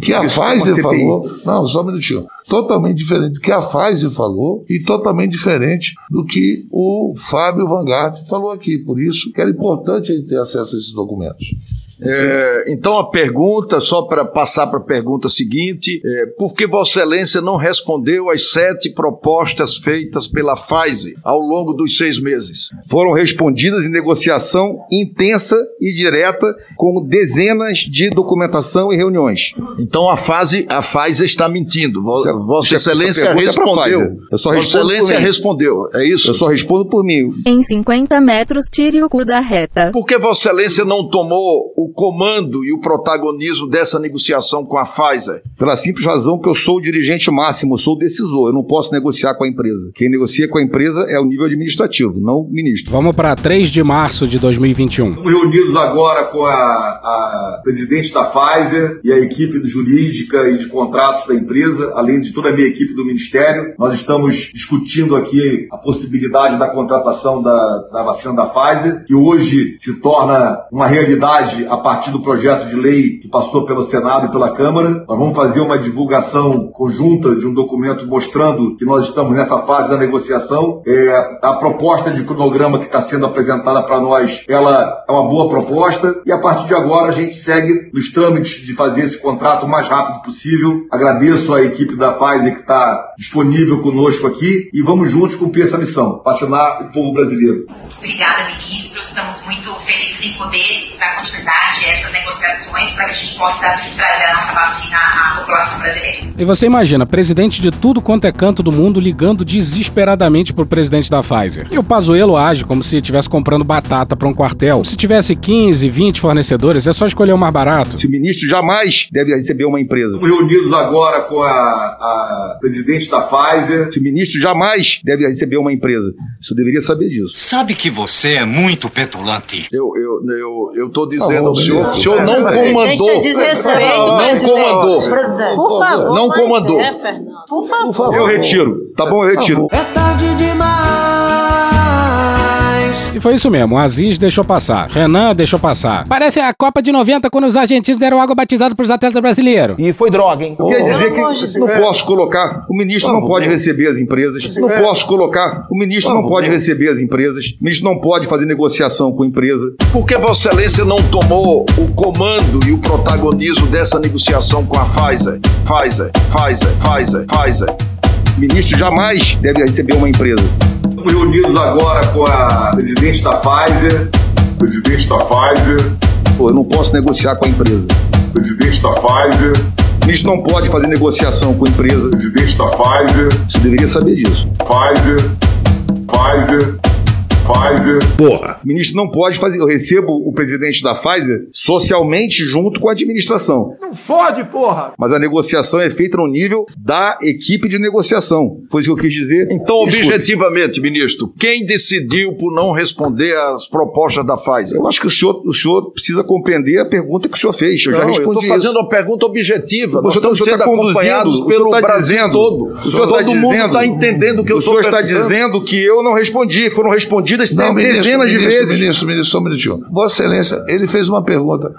que a Pfizer falou. Não, só um minutinho. Totalmente diferente do que a Pfizer falou e totalmente diferente do que o Fábio Vanguard falou aqui. Por isso que era importante ele ter acesso a esses documentos. É, então a pergunta, só para passar para a pergunta seguinte, é, por que Vossa Excelência não respondeu às sete propostas feitas pela Pfizer ao longo dos seis meses? Foram respondidas em negociação intensa e direta com dezenas de documentação e reuniões. Então a fase, a Pfizer está mentindo. Vo- Essa- Vossa essa Excelência é respondeu. Pfizer. Eu só Vossa Excelência respondeu, é isso? Eu só respondo por mim. Em 50 metros, tire o cu da reta. Por que Vossa Excelência não tomou o comando e o protagonismo dessa negociação com a Pfizer? Pela simples razão que eu sou o dirigente máximo, eu sou o decisor, eu não posso negociar com a empresa. Quem negocia com a empresa é o nível administrativo, não o ministro. Vamos para 3 de março de 2021. Estamos reunidos agora com a, a presidente da Pfizer e a equipe de jurídica e de contratos da empresa, além de toda a minha equipe do Ministério. Nós estamos discutindo aqui a possibilidade da contratação da, da vacina da Pfizer, que hoje se torna uma realidade a partir do projeto de lei que passou pelo Senado e pela Câmara. Nós vamos fazer uma divulgação conjunta de um documento mostrando que nós estamos nessa fase da negociação. É, a proposta de cronograma que está sendo apresentada para nós, ela é uma boa proposta e a partir de agora a gente segue nos trâmites de fazer esse contrato o mais rápido possível. Agradeço a equipe da Pfizer que está disponível conosco aqui e vamos juntos cumprir essa missão, vacinar o povo brasileiro. Obrigada, ministro. Estamos muito felizes em poder dar continuidade a essas negociações para que a gente possa trazer a nossa vacina à população brasileira. E você imagina, presidente de tudo quanto é canto do mundo ligando desesperadamente pro presidente da Pfizer. E o Pazuello age como se estivesse comprando batata para um quartel. Se tivesse 15, 20 fornecedores, é só escolher o mais barato. Se o ministro jamais deve receber uma empresa. Estamos reunidos agora com a, a presidente da Pfizer. Se o ministro jamais deve receber uma empresa. Isso eu deveria saber disso. Sabe que você é muito petulante. Eu eu eu dizendo Ah, ao senhor, o senhor não comandou. desrespeito, Não presidente. comandou. Por favor, Não comandou. É, Fernando. Por favor. Eu retiro. Tá bom, eu retiro. É tarde demais. E foi isso mesmo, o Aziz deixou passar. Renan deixou passar. Parece a Copa de 90 quando os argentinos deram água batizada pros atletas brasileiros. E foi droga, hein? Quer dizer que não posso colocar, o ministro não pode receber as empresas, não posso colocar, o ministro não pode receber as empresas, o ministro não pode fazer negociação com a empresa. Por que Vossa Excelência não tomou o comando e o protagonismo dessa negociação com a Pfizer? Pfizer, Pfizer, Pfizer, Pfizer. O ministro jamais deve receber uma empresa. Estamos reunidos agora com a presidente da Pfizer. Presidente da Pfizer. Pô, eu não posso negociar com a empresa. Presidente da Pfizer. O ministro não pode fazer negociação com a empresa. Presidente da Pfizer. Você deveria saber disso. Pfizer. Pfizer. Pfizer. Porra. O ministro não pode fazer. Eu recebo o presidente da Pfizer socialmente junto com a administração. Não fode, porra! Mas a negociação é feita no nível da equipe de negociação. Foi isso que eu quis dizer. Então, Escuta. objetivamente, ministro, quem decidiu por não responder às propostas da Pfizer? Eu acho que o senhor, o senhor precisa compreender a pergunta que o senhor fez. Eu já Não, eu respondi estou fazendo uma pergunta objetiva. O Nós senhor tá- estamos o senhor sendo tá acompanhados o senhor pelo tá Brasil dizendo- todo. o senhor tá todo mundo dizendo- está entendendo que eu O estou senhor está dizendo que eu não respondi. Foram respondidas Não, ministro, dezenas de ministro, vezes. ministro, ministro, só um minutinho. Vossa Excelência, ele fez uma pergunta.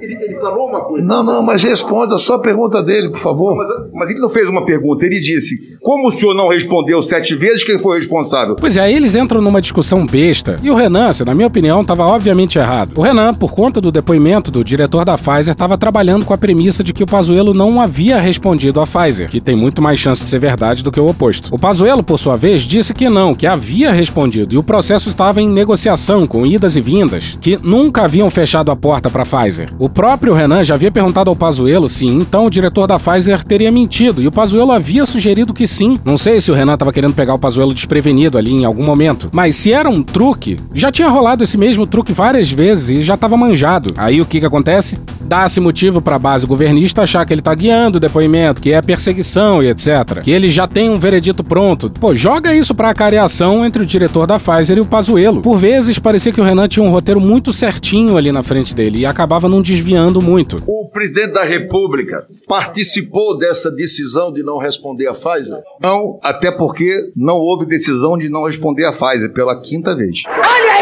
Ele, ele falou uma coisa. Não, não, mas responda só a pergunta dele, por favor. Mas, mas ele não fez uma pergunta, ele disse: como o senhor não respondeu sete vezes, quem foi responsável? Pois é, aí eles entram numa discussão besta. E o Renan, na minha opinião, estava obviamente errado. O Renan, por conta do depoimento do diretor da Pfizer, estava trabalhando com a premissa de que o Pazuello não havia respondido à Pfizer, que tem muito mais chance de ser verdade do que o oposto. O Pazuello, por sua vez, disse que não, que havia respondido e o processo estava em negociação com idas e vindas, que nunca haviam fechado a porta para a Pfizer. O próprio Renan já havia perguntado ao Pazuello se então o diretor da Pfizer teria mentido e o Pazuello havia sugerido que sim. Não sei se o Renan estava querendo pegar o Pazuello desprevenido ali em algum momento, mas se era um truque, já tinha rolado esse mesmo truque várias vezes e já estava manjado. Aí o que que acontece? Dá-se motivo para a base governista achar que ele tá guiando o depoimento, que é perseguição e etc. Que ele já tem um veredito pronto. Pô, joga isso pra careação entre o diretor da Pfizer e o Pazuello. Por vezes parecia que o Renan tinha um roteiro muito certinho ali na frente dele e acabava não desviando muito. O presidente da República participou dessa decisão de não responder à Pfizer? Não, até porque não houve decisão de não responder à Pfizer pela quinta vez. Olha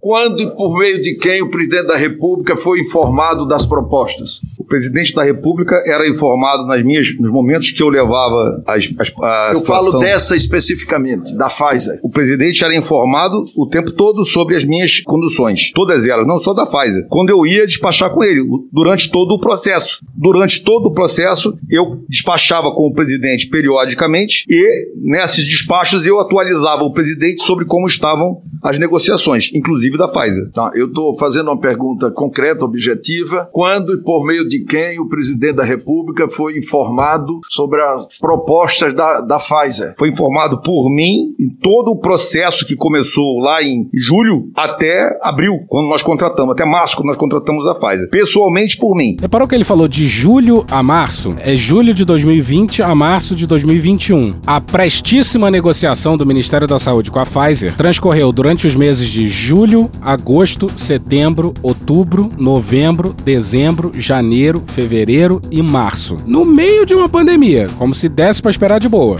Quando e por meio de quem o presidente da República foi informado das propostas? O presidente da República era informado nas minhas, nos momentos que eu levava as, as, a Eu situação- falo dessa especificamente, da Pfizer. O presidente era informado o tempo todo sobre as minhas conduções, todas elas, não só da Pfizer. Quando eu ia despachar com ele, durante todo o processo. Durante todo o processo, eu despachava com o presidente periodicamente e nesses despachos eu atualizava o presidente sobre como estavam as negociações, inclusive da Pfizer. Tá, eu estou fazendo uma pergunta concreta, objetiva. Quando e por meio de quem o presidente da República foi informado sobre as propostas da, da Pfizer? Foi informado por mim em todo o processo que começou lá em julho até abril, quando nós contratamos, até março, quando nós contratamos a Pfizer. Pessoalmente por mim. Reparou que ele falou de julho a março? É julho de 2020 a março de 2021. A prestíssima negociação do Ministério da Saúde com a Pfizer transcorreu durante os meses de julho, agosto, setembro, outubro, novembro, dezembro, janeiro, fevereiro e março. No meio de uma pandemia, como se desse pra esperar de boa.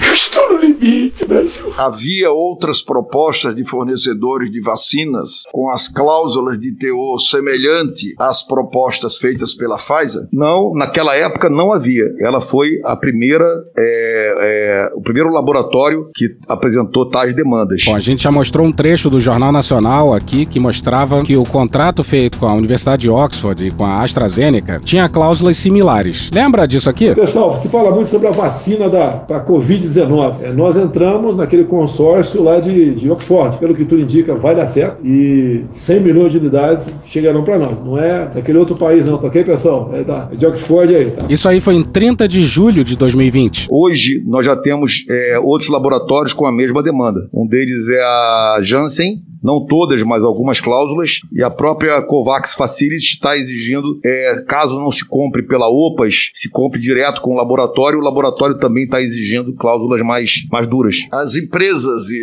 Brasil. Havia outras propostas de fornecedores de vacinas com as cláusulas de teor semelhante às propostas feitas pela Pfizer? Não, naquela época não havia. Ela foi a primeira, é, é, o primeiro laboratório que apresentou tais demandas. Bom, a gente já mostrou um trecho do Jornal Nacional aqui que mostrava que o contrato feito com a Universidade de Oxford e com a AstraZeneca tinha cláusulas similares. Lembra disso aqui? Pessoal, se fala muito sobre a vacina da pra Covid-19. É, nós entramos naquele consórcio lá de, de Oxford. Pelo que tudo indica, vai dar certo. E 100 milhões de unidades chegarão para nós. Não é daquele outro país, não, tá ok, pessoal? É, da, é de Oxford aí, tá? Isso aí foi em 30 de julho de 2020. Hoje nós já temos é, outros laboratórios com a mesma demanda. Um deles é a Janssen, não todas, mas algumas cláusulas, e a própria COVAX Facility está exigindo, é, caso não se compre pela OPAS, se compre direto com o laboratório, o laboratório também está exigindo cláusulas mais, mais duras. As empresas e,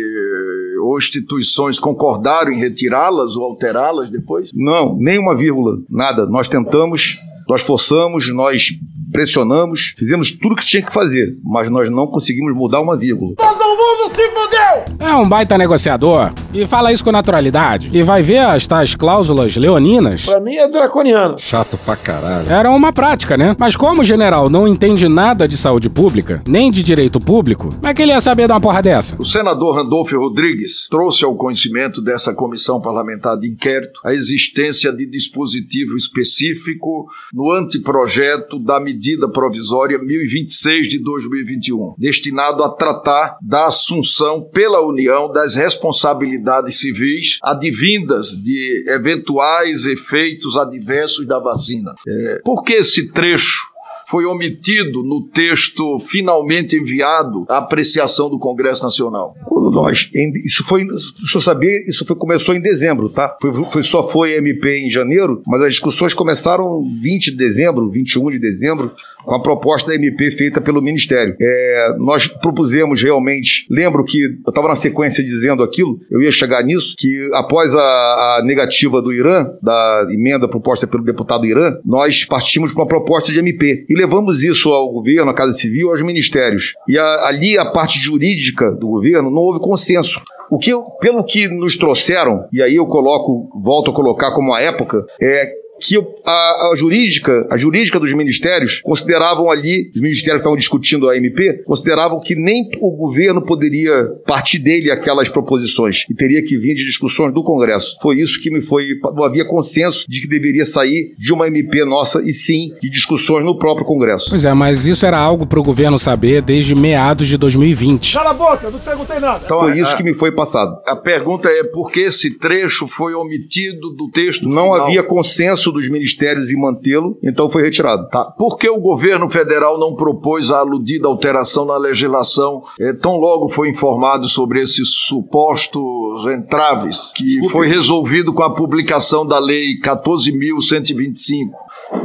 ou instituições concordaram em retirá-las ou alterá-las depois? Não, nem uma vírgula, nada. Nós tentamos, nós forçamos, nós pressionamos, fizemos tudo o que tinha que fazer, mas nós não conseguimos mudar uma vírgula. Todo mundo se fudeu! É um baita negociador e fala isso com naturalidade. E vai ver as tais cláusulas leoninas. Pra mim é draconiano. Chato pra caralho. Era uma prática, né? Mas como o general não entende nada de saúde pública, nem de direito público, como é que ele ia saber de uma porra dessa? O senador Randolfo Rodrigues trouxe ao conhecimento dessa comissão parlamentar de inquérito a existência de dispositivo específico no anteprojeto da medida provisória 1026 de 2021, destinado a tratar da assunção pela União das responsabilidades civis advindas de eventuais efeitos adversos da vacina. É, por que esse trecho foi omitido no texto finalmente enviado à apreciação do Congresso Nacional? Quando nós, isso foi, deixa eu saber, isso foi, começou em dezembro, tá? Foi, foi- só foi MP em janeiro, mas as discussões começaram 20 de dezembro, 21 de dezembro, com a proposta da MP feita pelo Ministério. É, nós propusemos realmente, lembro que eu estava na sequência dizendo aquilo, eu ia chegar nisso, que após a, a negativa do Irã, da emenda proposta pelo deputado Irã, nós partimos para uma proposta de MP e levamos isso ao governo, à Casa Civil, aos ministérios. E a- ali a parte jurídica do governo não houve consenso. O que, pelo que nos trouxeram, e aí eu coloco, volto a colocar como a época, é que a, a jurídica, a jurídica dos ministérios consideravam ali, os ministérios que estavam discutindo a MP, consideravam que nem o governo poderia partir dele aquelas proposições e teria que vir de discussões do Congresso. Foi isso que me foi, não havia consenso de que deveria sair de uma MP nossa e sim de discussões no próprio Congresso. Pois é, mas isso era algo pro governo saber desde meados de 2020. Cala a boca, não perguntei nada. Então, Foi a- isso que me foi passado. A pergunta é por que esse trecho foi omitido do texto Não final? havia consenso dos ministérios em mantê-lo, então foi retirado. Tá. Por que o governo federal não propôs a aludida alteração na legislação eh, tão logo foi informado sobre esses supostos entraves, que Desculpe. foi resolvido com a publicação da Lei 14.125,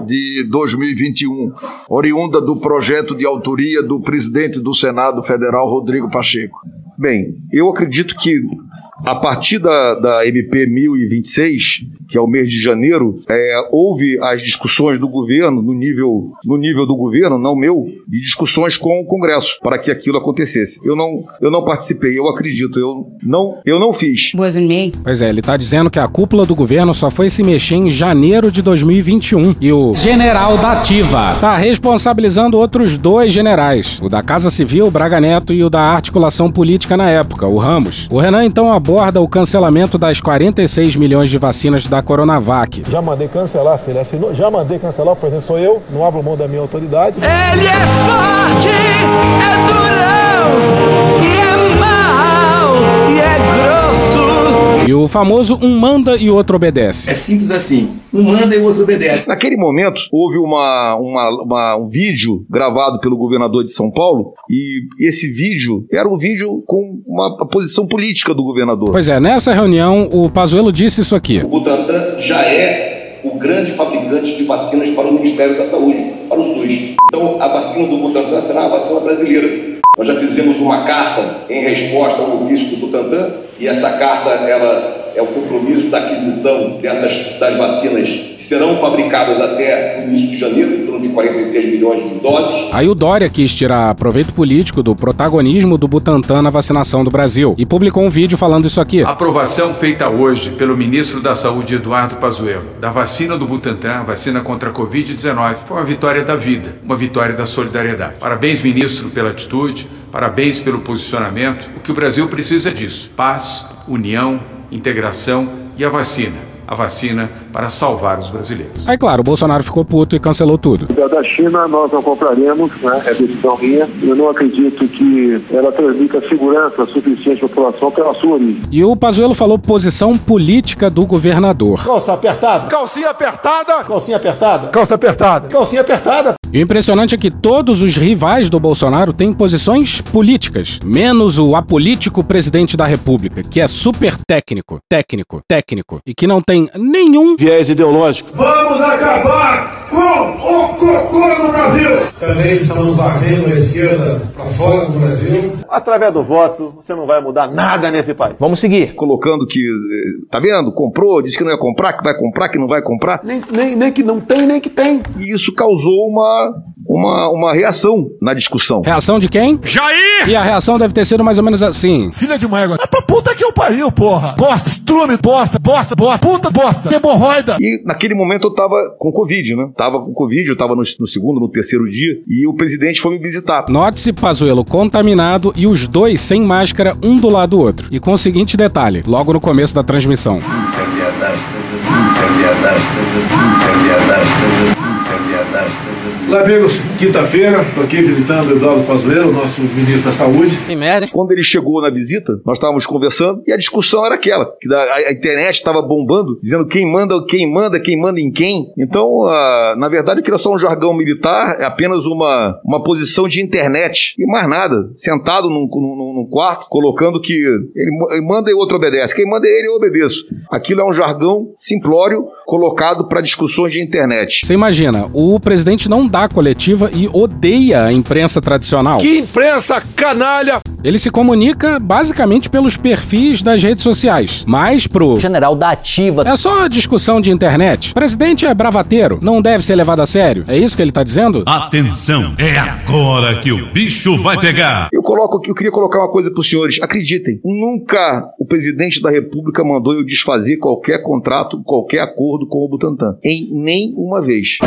de 2021, oriunda do projeto de autoria do presidente do Senado Federal, Rodrigo Pacheco? Bem, eu acredito que a partir da, da MP 1026, que é o mês de janeiro, é, houve as discussões do governo, no nível, no nível do governo, não meu, de discussões com o Congresso, para que aquilo acontecesse. Eu não, eu não participei, eu acredito, eu não, eu não fiz. Pois é, ele tá dizendo que a cúpula do governo só foi se mexer em janeiro de 2021 e o general da ativa tá responsabilizando outros dois generais, o da Casa Civil, Braga Neto, e o da articulação política na época, o Ramos. O Renan então aborda o cancelamento das 46 milhões de vacinas da Coronavac. Já mandei cancelar, se ele assinou. Já mandei cancelar, por exemplo, sou eu, não abro mão da minha autoridade. Ele é forte, é durão, E o famoso um manda e outro obedece. É simples assim. Um manda e o outro obedece. Naquele momento, houve uma, uma- uma- um vídeo gravado pelo governador de São Paulo, e esse vídeo era um vídeo com uma posição política do governador. Pois é, nessa reunião o Pazuello disse isso aqui. O Butantan já é o grande fabricante de vacinas para o Ministério da Saúde, para o SUS. Então, a vacina do Butantan será a vacina brasileira. Nós já fizemos uma carta em resposta ao ofício do Butantan e essa carta ela é o compromisso da aquisição dessas das vacinas que serão fabricadas até o início de janeiro, em torno de 46 milhões de doses. Aí o Dória quis tirar proveito político do protagonismo do Butantan na vacinação do Brasil e publicou um vídeo falando isso aqui. A aprovação feita hoje pelo ministro da Saúde, Eduardo Pazuello, da vacina do Butantan, vacina contra a Covid-19, foi uma vitória da vida, uma vitória da solidariedade. Parabéns, ministro, pela atitude, parabéns pelo posicionamento. O que o Brasil precisa é disso: paz, união, integração e a vacina. A vacina para salvar os brasileiros. Aí claro, o Bolsonaro ficou puto e cancelou tudo. Da da China nós não compraremos, né? é decisão minha. Eu não acredito que ela transmita segurança suficiente à população pela sua origem. E o Pazuello falou posição política do governador. Calça apertada? Calcinha apertada? Calcinha apertada? Calça apertada? Calcinha apertada? E o impressionante é que todos os rivais do Bolsonaro têm posições políticas, menos o apolítico presidente da República, que é super técnico, técnico, técnico, e que não tem nenhum viés ideológico. Vamos acabar com o cocô no Brasil. Também estamos varrendo a esquerda para fora do Brasil. Através do voto, você não vai mudar nada nesse país. Vamos seguir. Colocando que, eh, tá vendo? Comprou, disse que não ia comprar, que vai comprar, que não vai comprar. Nem, nem, nem que não tem, nem que tem. E isso causou uma, uma, uma reação na discussão. Reação de quem? Jair! E a reação deve ter sido mais ou menos assim. Filha de uma égua. É pra puta que eu pariu, porra. Bosta, estrume, bosta, bosta, bosta, puta bosta, hemorroida. E naquele momento eu tava com Covid, né? Tava com Covid, eu tava no, no segundo, no terceiro dia, e o presidente foi me visitar. Note-se Pazuello contaminado e os dois sem máscara, um do lado do outro. E com o seguinte detalhe, logo no começo da transmissão. Olá, amigos. Quinta-feira, tô aqui visitando o Eduardo Pazuello, nosso ministro da Saúde. Que merda. Quando ele chegou na visita, nós estávamos conversando e a discussão era aquela, que a, a internet estava bombando, dizendo quem manda, quem manda, quem manda em quem. Então, ah, na verdade, aquilo é só um jargão militar, é apenas uma, uma posição de internet e mais nada. Sentado num, num- num quarto, colocando que ele, ma- ele manda e outro obedece. Quem manda é ele, eu obedeço. Aquilo é um jargão simplório colocado para discussões de internet. Você imagina, o presidente não dá coletiva e odeia a imprensa tradicional. Que imprensa canalha! Ele se comunica basicamente pelos perfis das redes sociais. Mas pro general da ativa. É só discussão de internet. O presidente é bravateiro, não deve ser levado a sério. É isso que ele tá dizendo? Atenção, é agora que o bicho vai pegar. Eu coloco, eu queria colocar uma coisa para os senhores. Acreditem, nunca o presidente da República mandou eu desfazer qualquer contrato, qualquer acordo com o Butantan. Em nenhuma vez.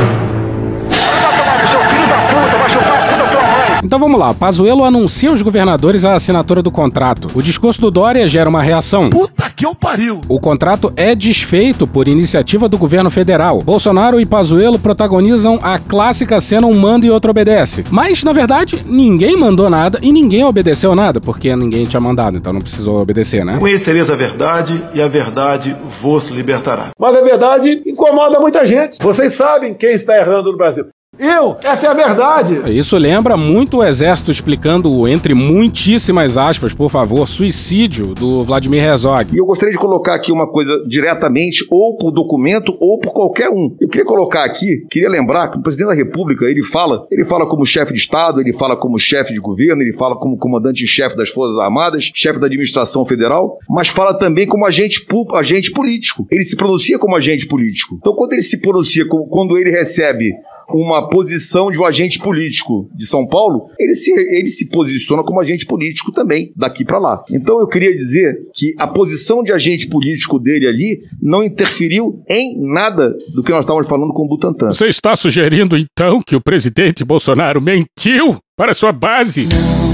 Vai tomar no seu filho da puta, vai chupar a puta tua mão. Então vamos lá, Pazuello anuncia aos governadores a assinatura do contrato. O discurso do Dória gera uma reação. Puta que eu pariu! O contrato é desfeito por iniciativa do governo federal. Bolsonaro e Pazuello protagonizam a clássica cena um manda e outro obedece. Mas, na verdade, ninguém mandou nada e ninguém obedeceu nada, porque ninguém tinha mandado, então não precisou obedecer, né? Conhecereis a verdade e a verdade vos libertará. Mas a verdade incomoda muita gente. Vocês sabem quem está errando no Brasil. Eu? Essa é a verdade. Isso lembra muito o exército explicando, entre muitíssimas aspas, por favor, suicídio do Vladimir Herzog. E eu gostaria de colocar aqui uma coisa diretamente, ou por documento, ou por qualquer um. Eu queria colocar aqui, queria lembrar que o presidente da República, ele fala, ele fala como chefe de Estado, ele fala como chefe de governo, ele fala como comandante-chefe das Forças Armadas, chefe da administração federal, mas fala também como agente, agente político. Ele se pronuncia como agente político. Então, quando ele se pronuncia, quando ele recebe uma posição de um agente político de São Paulo, ele se, ele se posiciona como agente político também, daqui para lá. Então eu queria dizer que a posição de agente político dele ali não interferiu em nada do que nós estávamos falando com o Butantan. Você está sugerindo então que o presidente Bolsonaro mentiu para sua base? Pode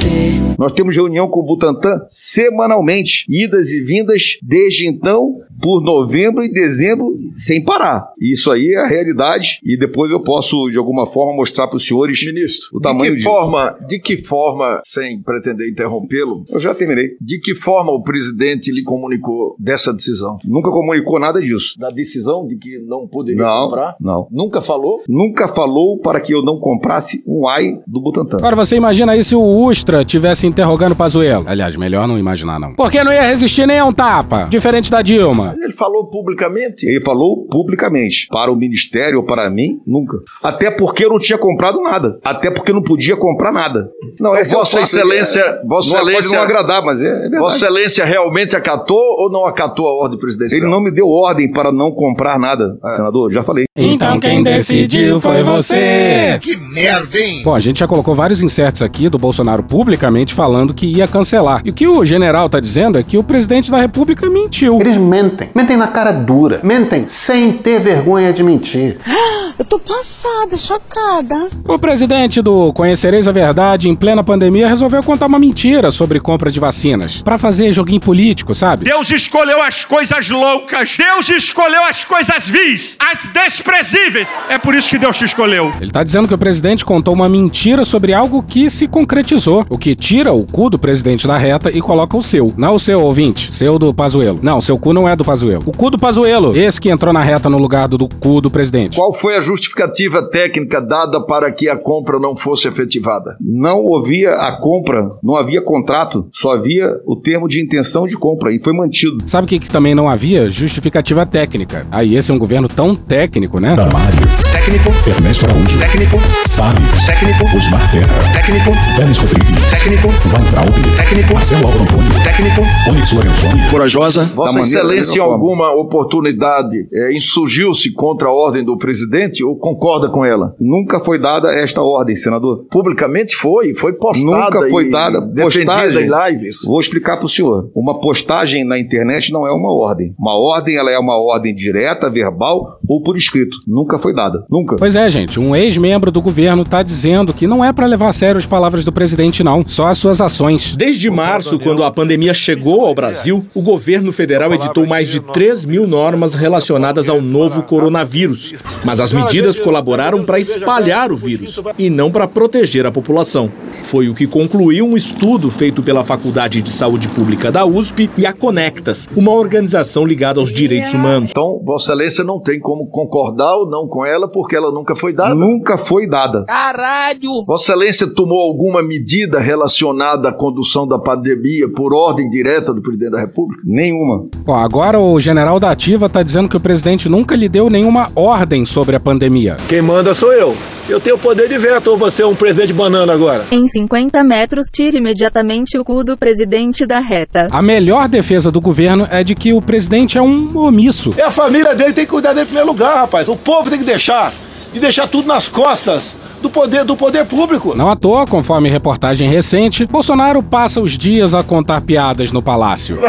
ser. Nós temos reunião com o Butantan semanalmente, idas e vindas desde então por novembro e dezembro sem parar. Isso aí é a realidade e depois eu posso de alguma forma mostrar para os senhores Ministro, o tamanho de que disso. forma, de que forma, sem pretender interrompê-lo, eu já terminei. De que forma o presidente lhe comunicou dessa decisão? Nunca comunicou nada disso. Da decisão de que não poderia Não, comprar? não. Nunca falou? Nunca falou para que eu não comprasse um AI do Butantan. Agora você imagina aí se o Ustra tivesse interrogando o Pazuello. Aliás, melhor não imaginar não. Porque não ia resistir nem a um tapa, diferente da Dilma. Ele falou publicamente? Ele falou publicamente. Para o ministério ou para mim, nunca. Até porque eu não tinha comprado nada. Até porque eu não podia comprar nada. Não, esse é Vossa fato, Excelência, é- Vossa não, pode Excelência, não agradar, mas é, é verdade. Vossa Excelência realmente acatou ou não acatou a ordem presidencial? Ele não me deu ordem para não comprar nada, senador. Já falei. Então quem decidiu foi você. Que merda, hein? Bom, a gente já colocou vários insertos aqui do Bolsonaro publicamente falando que ia cancelar. E o que o general tá dizendo é que o presidente da República mentiu. Eles mentem. Mentem na cara dura. Mentem sem ter vergonha de mentir. Eu tô passada, chocada. O presidente do Conhecereis a Verdade em plena pandemia resolveu contar uma mentira sobre compra de vacinas. Pra fazer joguinho político, sabe? Deus escolheu as coisas loucas. Deus escolheu as coisas vis, as desprezíveis. É por isso que Deus te escolheu. Ele tá dizendo que o presidente contou uma mentira sobre algo que se concretizou, o que tira o cu do presidente da reta e coloca o seu. Não o seu, ouvinte, seu do Pazuelo. Não, seu cu não é do Pazuelo. O cu do Pazuelo, esse que entrou na reta no lugar do, do cu do presidente. Qual foi a justificativa técnica dada para que a compra não fosse efetivada? Não havia a compra, não havia contrato, só havia o termo de intenção de compra e foi mantido. Sabe o que, que também não havia? Justificativa técnica. Aí esse é um governo tão técnico, né? Damares. Técnico. Ernesto Araújo. Técnico. Salles. Técnico. Osmar Terra. Técnico. Vélez Rodrigues. Técnico. Weintraub. Técnico. Marcelo Álvaro Antônio. Técnico. Onyx Lorenzoni. Corajosa. Vossa Excelência, em alguma oportunidade, é, insurgiu-se contra a ordem do presidente ou concorda com ela? Nunca foi dada esta ordem, senador. Publicamente foi, foi postada. Nunca foi e dada postagem. em lives. Vou explicar para o senhor. Uma postagem na internet não é uma ordem. Uma ordem, ela é uma ordem direta, verbal ou por escrito. Nunca foi dada. Nunca. Pois é, gente, um ex-membro do governo tá dizendo que não é pra levar a sério as palavras do presidente, não, só as suas ações. Desde março, quando a pandemia chegou ao Brasil, o governo federal editou mais de 3 mil normas relacionadas ao novo coronavírus. Mas as medidas colaboraram para espalhar o vírus e não para proteger a população. Foi o que concluiu um estudo feito pela Faculdade de Saúde Pública da USP e a Conectas, uma organização ligada aos direitos humanos. Então, Vossa Excelência não tem como concordar ou não com ela, porque ela nunca foi dada. Nunca foi dada. Caralho! Vossa Excelência tomou alguma medida relacionada à condução da pandemia por ordem direta do presidente da República? Nenhuma. Ó, agora o general da Ativa tá dizendo que o presidente nunca lhe deu nenhuma ordem sobre a pandemia. Quem manda sou eu. Eu tenho poder de veto ou você é um presidente banana agora? Em 50 metros, tire imediatamente o cu do presidente da reta. A melhor defesa do governo é de que o presidente é um omisso. É a família dele tem que cuidar dele em primeiro lugar, rapaz. O povo tem que deixar. E deixar tudo nas costas do poder do poder público. Não à toa, conforme reportagem recente, Bolsonaro passa os dias a contar piadas no palácio.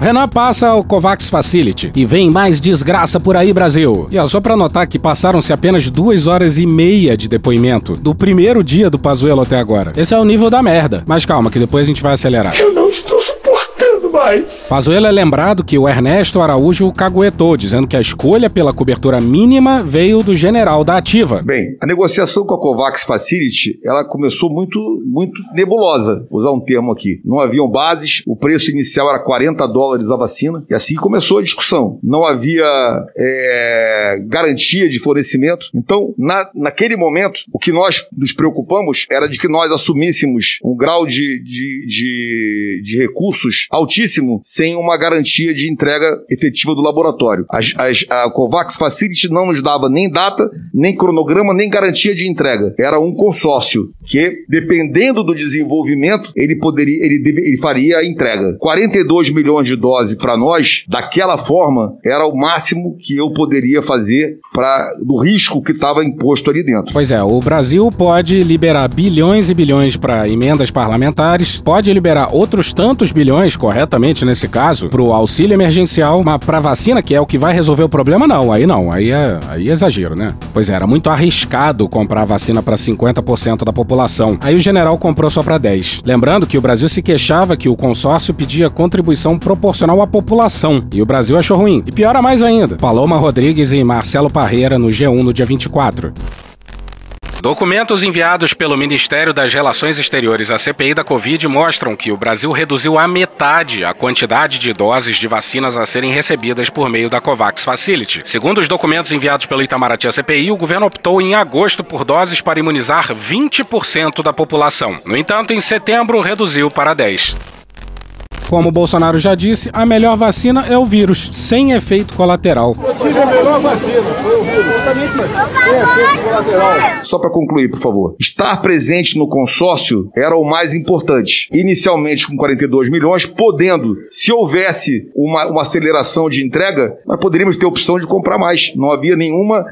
Renan passa ao Covax Facility e vem mais desgraça por aí, Brasil. E ó, só pra notar que passaram-se apenas duas horas e meia de depoimento do primeiro dia do Pazuello até agora. Esse é o nível da merda. Mas calma, que depois a gente vai acelerar. Eu não mais. Pazuello é lembrado que o Ernesto Araújo o caguetou, dizendo que a escolha pela cobertura mínima veio do general da ativa. Bem, a negociação com a COVAX Facility, ela começou muito, muito nebulosa, vou usar um termo aqui. Não haviam bases, o preço inicial era 40 dólares a vacina, e assim começou a discussão. Não havia é, garantia de fornecimento. Então, na, naquele momento, o que nós nos preocupamos era de que nós assumíssemos um grau de, de, de, de recursos altíssimo sem uma garantia de entrega efetiva do laboratório. As, as, a COVAX Facility não nos dava nem data, nem cronograma, nem garantia de entrega. Era um consórcio que, dependendo do desenvolvimento, ele poderia, ele, deve, ele faria a entrega. 42 milhões de doses para nós, daquela forma, era o máximo que eu poderia fazer para do risco que estava imposto ali dentro. Pois é, o Brasil pode liberar bilhões e bilhões para emendas parlamentares, pode liberar outros tantos bilhões, nesse caso, para o auxílio emergencial, mas para vacina, que é o que vai resolver o problema, não. Aí não, aí é, aí é exagero, né? Pois é, era muito arriscado comprar vacina para 50% da população. Aí o general comprou só para 10. Lembrando que o Brasil se queixava que o consórcio pedia contribuição proporcional à população, e o Brasil achou ruim. E piora mais ainda. Paloma Rodrigues e Marcelo Parreira no G1 no dia 24. Documentos enviados pelo Ministério das Relações Exteriores à CPI da Covid mostram que o Brasil reduziu à metade a quantidade de doses de vacinas a serem recebidas por meio da COVAX Facility. Segundo os documentos enviados pelo Itamaraty à CPI, o governo optou em agosto por doses para imunizar 20% da população. No entanto, em setembro, reduziu para 10%. Como o Bolsonaro já disse, a melhor vacina é o vírus, sem efeito colateral. tive a melhor vacina, foi o vírus. Exatamente, sem efeito colateral. Só para concluir, por favor. Estar presente no consórcio era o mais importante. Inicialmente com 42 milhões, podendo, se houvesse uma, uma aceleração de entrega, nós poderíamos ter opção de comprar mais. Não havia nenhuma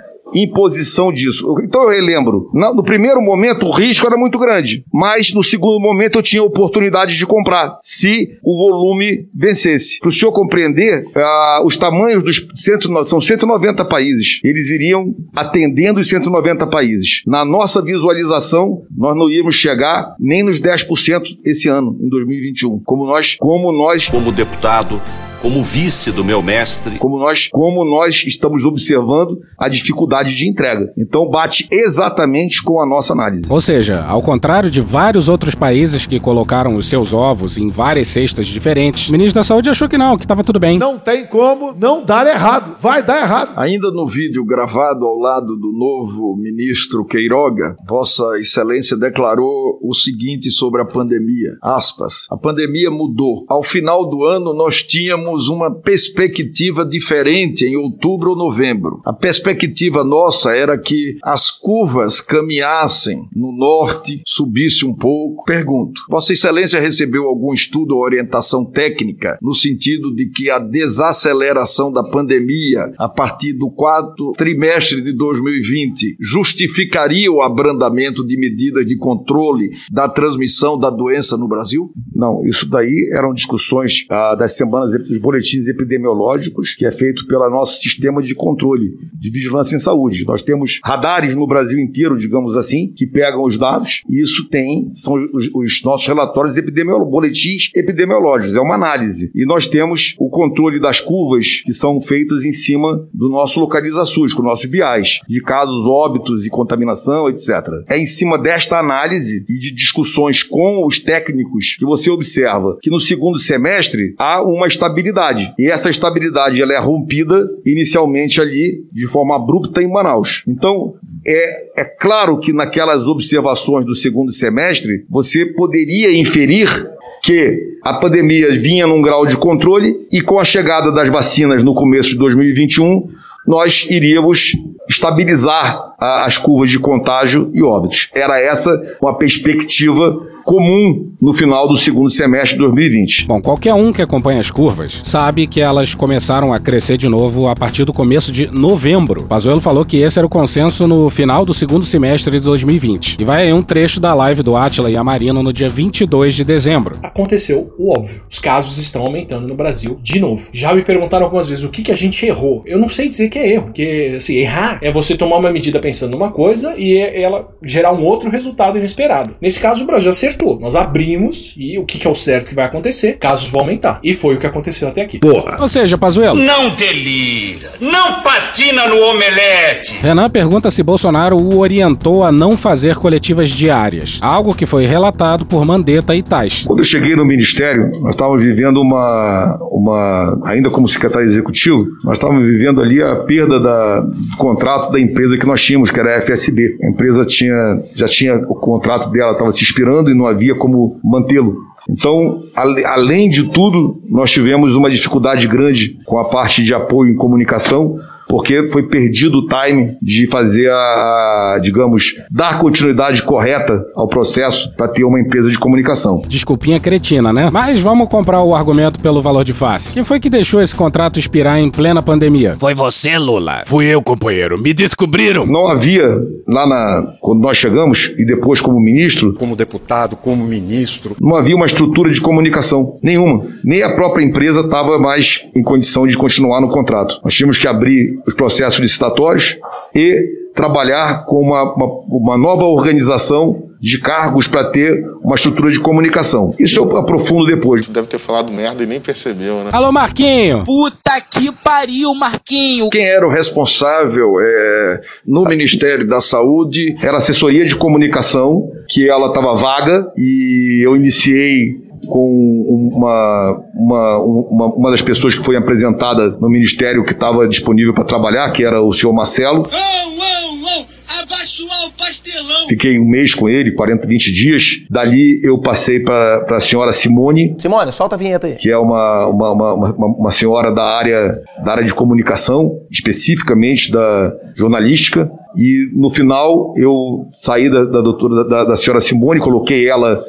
imposição disso. Então eu relembro, no primeiro momento o risco era muito grande, mas no segundo momento eu tinha oportunidade de comprar, se o volume vencesse. Para o senhor compreender, uh, os tamanhos dos cento, são 190 países, eles iriam atendendo os 190 países. Na nossa visualização, nós não íamos chegar nem nos 10% esse ano, em 2021. Como nós, como nós, como deputado, como vice do meu mestre. Como nós, como nós estamos observando a dificuldade de entrega. Então bate exatamente com a nossa análise. Ou seja, ao contrário de vários outros países que colocaram os seus ovos em várias cestas diferentes, o ministro da Saúde achou que não, que estava tudo bem. Não tem como não dar errado. Vai dar errado. Ainda no vídeo gravado ao lado do novo ministro Queiroga, Vossa Excelência declarou o seguinte sobre a pandemia. Aspas. A pandemia mudou. Ao final do ano nós tínhamos uma perspectiva diferente em outubro ou novembro. A perspectiva nossa era que as curvas caminhassem no norte, subisse um pouco. Pergunto: Vossa Excelência recebeu algum estudo ou orientação técnica no sentido de que a desaceleração da pandemia a partir do quarto trimestre de 2020 justificaria o abrandamento de medidas de controle da transmissão da doença no Brasil? Não, isso daí eram discussões ah, das semanas dos boletins epidemiológicos, que é feito pelo nosso sistema de controle de vigilância em saúde. Nós temos radares no Brasil inteiro, digamos assim, que pegam os dados, e isso tem, são os, os nossos relatórios epidemiológicos, boletins epidemiológicos, é uma análise. E nós temos o controle das curvas que são feitos em cima do nosso localiza-SUS, com nossos BIAs, de casos óbitos e contaminação, etc. É em cima desta análise e de discussões com os técnicos que você observa que no segundo semestre há uma estabilidade. E essa estabilidade ela é rompida inicialmente ali de forma abrupta em Manaus. Então, é, é claro que naquelas observações do segundo semestre, você poderia inferir que a pandemia vinha num grau de controle e com a chegada das vacinas no começo de 2021, nós iríamos estabilizar a, as curvas de contágio e óbitos. Era essa uma perspectiva comum no final do segundo semestre de 2020. Bom, qualquer um que acompanha as curvas sabe que elas começaram a crescer de novo a partir do começo de novembro. Pazuello falou que esse era o consenso no final do segundo semestre de 2020. E vai aí um trecho da live do Atila e a Marina no dia 22 de dezembro. Aconteceu o óbvio. Os casos estão aumentando no Brasil de novo. Já me perguntaram algumas vezes o que, que a gente errou. Eu não sei dizer que é erro, porque assim, errar é você tomar uma medida pensando numa coisa e ela gerar um outro resultado inesperado. Nesse caso, o Brasil acertou Nós abrimos e o que, que é o certo que vai acontecer, casos vão aumentar. E foi o que aconteceu até aqui. Porra. Ou seja, Pazuello. Não delira, não patina no omelete. Renan pergunta se Bolsonaro o orientou a não fazer coletivas diárias, algo que foi relatado por Mandetta e Tais. Quando eu cheguei no ministério, nós estávamos vivendo uma, uma ainda como secretário executivo, nós estávamos vivendo ali a perda da, do contrato da empresa que nós tínhamos, que era a FSB. A empresa tinha, já tinha o contrato dela, estava se expirando e não havia como mantê-lo. Então, além de tudo, nós tivemos uma dificuldade grande com a parte de apoio em comunicação, porque foi perdido o time de fazer a, a, digamos, dar continuidade correta ao processo para ter uma empresa de comunicação. Desculpinha cretina, né? Mas vamos comprar o argumento pelo valor de face. Quem foi que deixou esse contrato expirar em plena pandemia? Foi você, Lula. Fui eu, companheiro. Me descobriram. Não havia lá na quando nós chegamos e depois como ministro, como deputado, como ministro, não havia uma estrutura de comunicação nenhuma. Nem a própria empresa estava mais em condição de continuar no contrato. Nós tínhamos que abrir os processos licitatórios e trabalhar com uma, uma, uma nova organização de cargos para ter uma estrutura de comunicação. Isso eu aprofundo depois. deve ter falado merda e nem percebeu, né? Alô, Marquinho! Puta que pariu, Marquinho. Quem era o responsável é, no Ministério da Saúde? Era a assessoria de comunicação, que ela estava vaga e eu iniciei com uma, uma, uma, uma das pessoas que foi apresentada no ministério que estava disponível para trabalhar, que era o senhor Marcelo. Fiquei um mês com ele, 40, 20 dias. Dali eu passei para a senhora Simone. Simone, solta a vinheta aí. Que é uma, uma, uma, uma, uma senhora da área, da área de comunicação, especificamente da jornalística. E no final eu saí da, da doutora, da, da senhora Simone, coloquei ela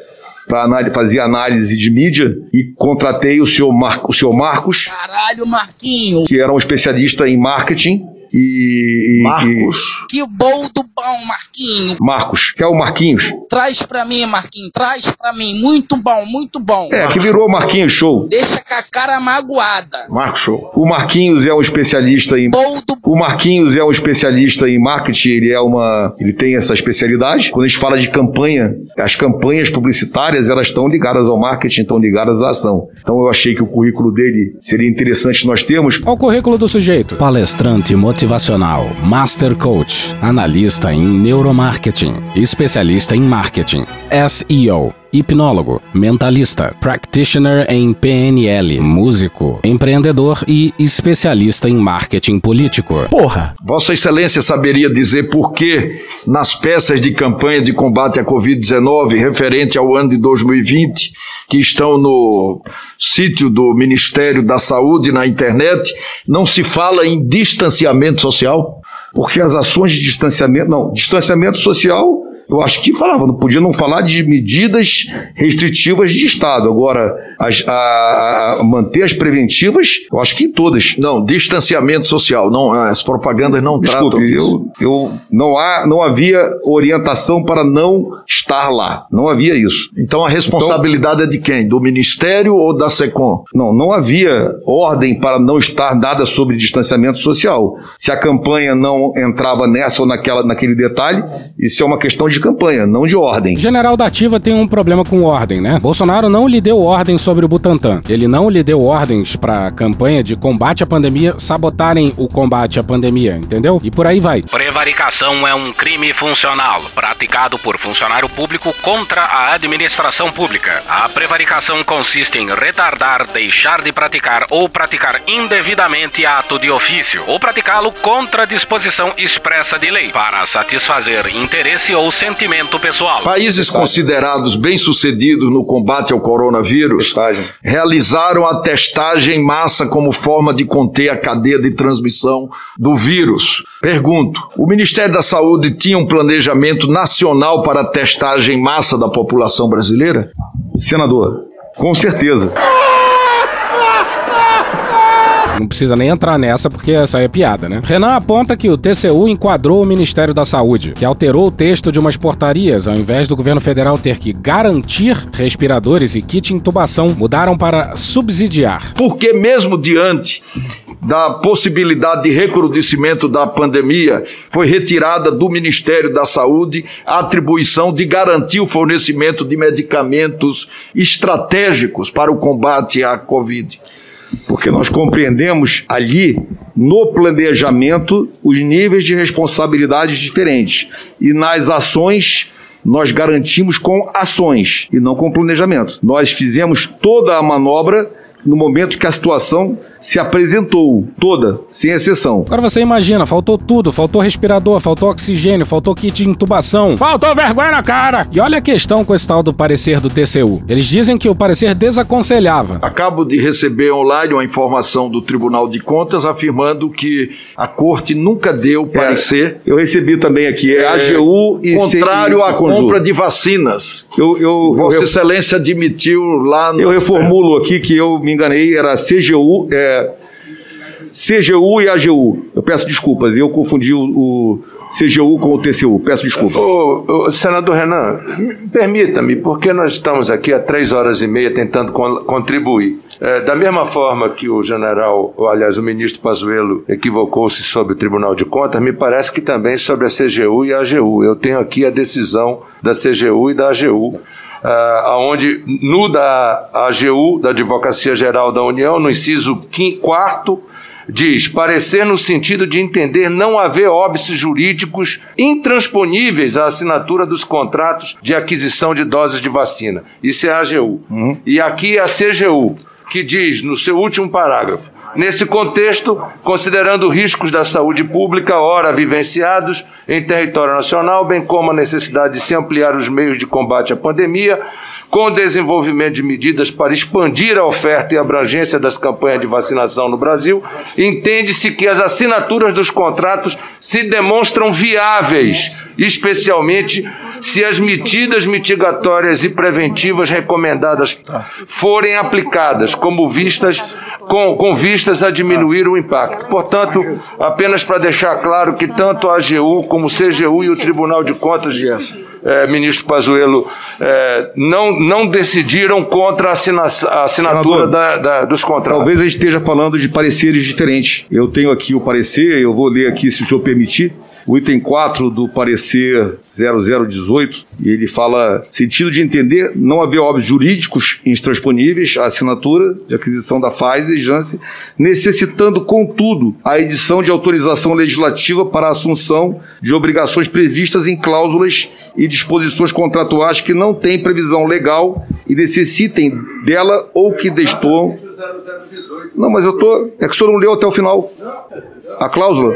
para fazer análise de mídia e contratei o senhor, Mar, o senhor Marcos. Caralho, Marquinho. Que era um especialista em marketing. E, e Marcos. E... Que bom do bom, Marquinho. Marcos, que é o Marquinhos. Traz pra mim, Marquinho, traz pra mim. Muito bom, muito bom. É, que virou Marquinhos Show. Deixa com a cara magoada. Marcos Show. O Marquinhos é um especialista em. Do... O Marquinhos é um especialista em marketing, ele é uma. Ele tem essa especialidade. Quando a gente fala de campanha, as campanhas publicitárias, elas estão ligadas ao marketing, estão ligadas à ação. Então eu achei que o currículo dele seria interessante nós termos. Qual o currículo do sujeito? Palestrante motivacional, Master Coach, analista em neuromarketing, especialista em marketing, SEO, hipnólogo, mentalista, practitioner em PNL, músico, empreendedor e especialista em marketing político. Porra! Vossa Excelência saberia dizer por que nas peças de campanha de combate à Covid-19 referente ao ano de 2020, que estão no sítio do Ministério da Saúde na internet, não se fala em distanciamento social? Porque as ações de distanciamento, não, distanciamento social eu acho que falava, não podia não falar de medidas restritivas de Estado. Agora, as, a, a, manter as preventivas, eu acho que em todas. Não, distanciamento social, não, as propagandas não Desculpe, tratam eu, eu não há, não havia orientação para não estar lá. Não havia isso. Então a responsabilidade então, é de quem? Do Ministério ou da SECOM? Não, não havia ordem para não estar nada sobre distanciamento social. Se a campanha não entrava nessa ou naquela, naquele detalhe, isso é uma questão de campanha, não de ordem. General da Ativa tem um problema com ordem, né? Bolsonaro não lhe deu ordem sobre o Butantan. Ele não lhe deu ordens para a campanha de combate à pandemia sabotarem o combate à pandemia, entendeu? E por aí vai. Prevaricação é um crime funcional praticado por funcionário público contra a administração pública. A prevaricação consiste em retardar, deixar de praticar ou praticar indevidamente ato de ofício ou praticá-lo contra disposição expressa de lei para satisfazer interesse ou sentimento pessoal. Países considerados bem-sucedidos no combate ao coronavírus realizaram a testagem em massa como forma de conter a cadeia de transmissão do vírus. Pergunto: o Ministério da Saúde tinha um planejamento nacional para a testagem em massa da população brasileira? Senador, com certeza. Não precisa nem entrar nessa porque essa aí é piada, né? Renan aponta que o TCU enquadrou o Ministério da Saúde, que alterou o texto de umas portarias, ao invés do governo federal ter que garantir respiradores e kit intubação, mudaram para subsidiar. Porque mesmo diante da possibilidade de recrudescimento da pandemia, foi retirada do Ministério da Saúde a atribuição de garantir o fornecimento de medicamentos estratégicos para o combate à Covid. Porque nós compreendemos ali, no planejamento, os níveis de responsabilidades diferentes. E nas ações, nós garantimos com ações e não com planejamento. Nós fizemos toda a manobra no momento que a situação se apresentou, toda, sem exceção. Agora você imagina, faltou tudo, faltou respirador, faltou oxigênio, faltou kit de intubação, faltou vergonha na cara. E olha a questão com esse tal do parecer do TCU. Eles dizem que o parecer desaconselhava. Acabo de receber online uma informação do Tribunal de Contas afirmando que a corte nunca deu parecer. Eu recebi também aqui, é, AGU e contrário à compra de vacinas. Eu, eu, Vossa eu- Excelência admitiu lá no Eu reformulo aqui que eu me enganei, era CGU, é, CGU e AGU. Eu peço desculpas, eu confundi o, o CGU com o TCU. Peço desculpas. Ô, ô, senador Renan, me- permita-me, porque nós estamos aqui há três horas e meia tentando con- contribuir. É, da mesma forma que o general, ou, aliás, o ministro Pazuello equivocou-se sobre o Tribunal de Contas, me parece que também sobre a CGU e a AGU. Eu tenho aqui a decisão da CGU e da AGU. Ah, aonde no da AGU, da Advocacia Geral da União, no inciso quin- quarto, diz parecer no sentido de entender não haver óbices jurídicos intransponíveis à assinatura dos contratos de aquisição de doses de vacina. Isso é a AGU. E aqui é a CGU, que diz no seu último parágrafo. Nesse contexto, considerando riscos da saúde pública, ora vivenciados em território nacional, bem como a necessidade de se ampliar os meios de combate à pandemia, com o desenvolvimento de medidas para expandir a oferta e abrangência das campanhas de vacinação no Brasil, entende-se que as assinaturas dos contratos se demonstram viáveis, especialmente se as medidas mitigatórias e preventivas recomendadas forem aplicadas como vistas com, com vistas a diminuir o impacto. Portanto, apenas para deixar claro que tanto a AGU como o CGU e o Tribunal de Contas, eh, ministro Pazuello, eh, não, não decidiram contra a, assina- a assinatura Senador, da- da- dos contratos. Talvez a gente esteja falando de pareceres diferentes. Eu tenho aqui o parecer, eu vou ler aqui, se o senhor permitir. O item 4 do parecer 0018, e ele fala sentido de entender não haver óbitos jurídicos intransponíveis à assinatura de aquisição da Pfizer e Janssen, necessitando, contudo, a edição de autorização legislativa para a assunção de obrigações previstas em cláusulas e disposições contratuais que não têm previsão legal e necessitem dela ou que destoam não, mas eu tô. É que o senhor não leu até o final a cláusula.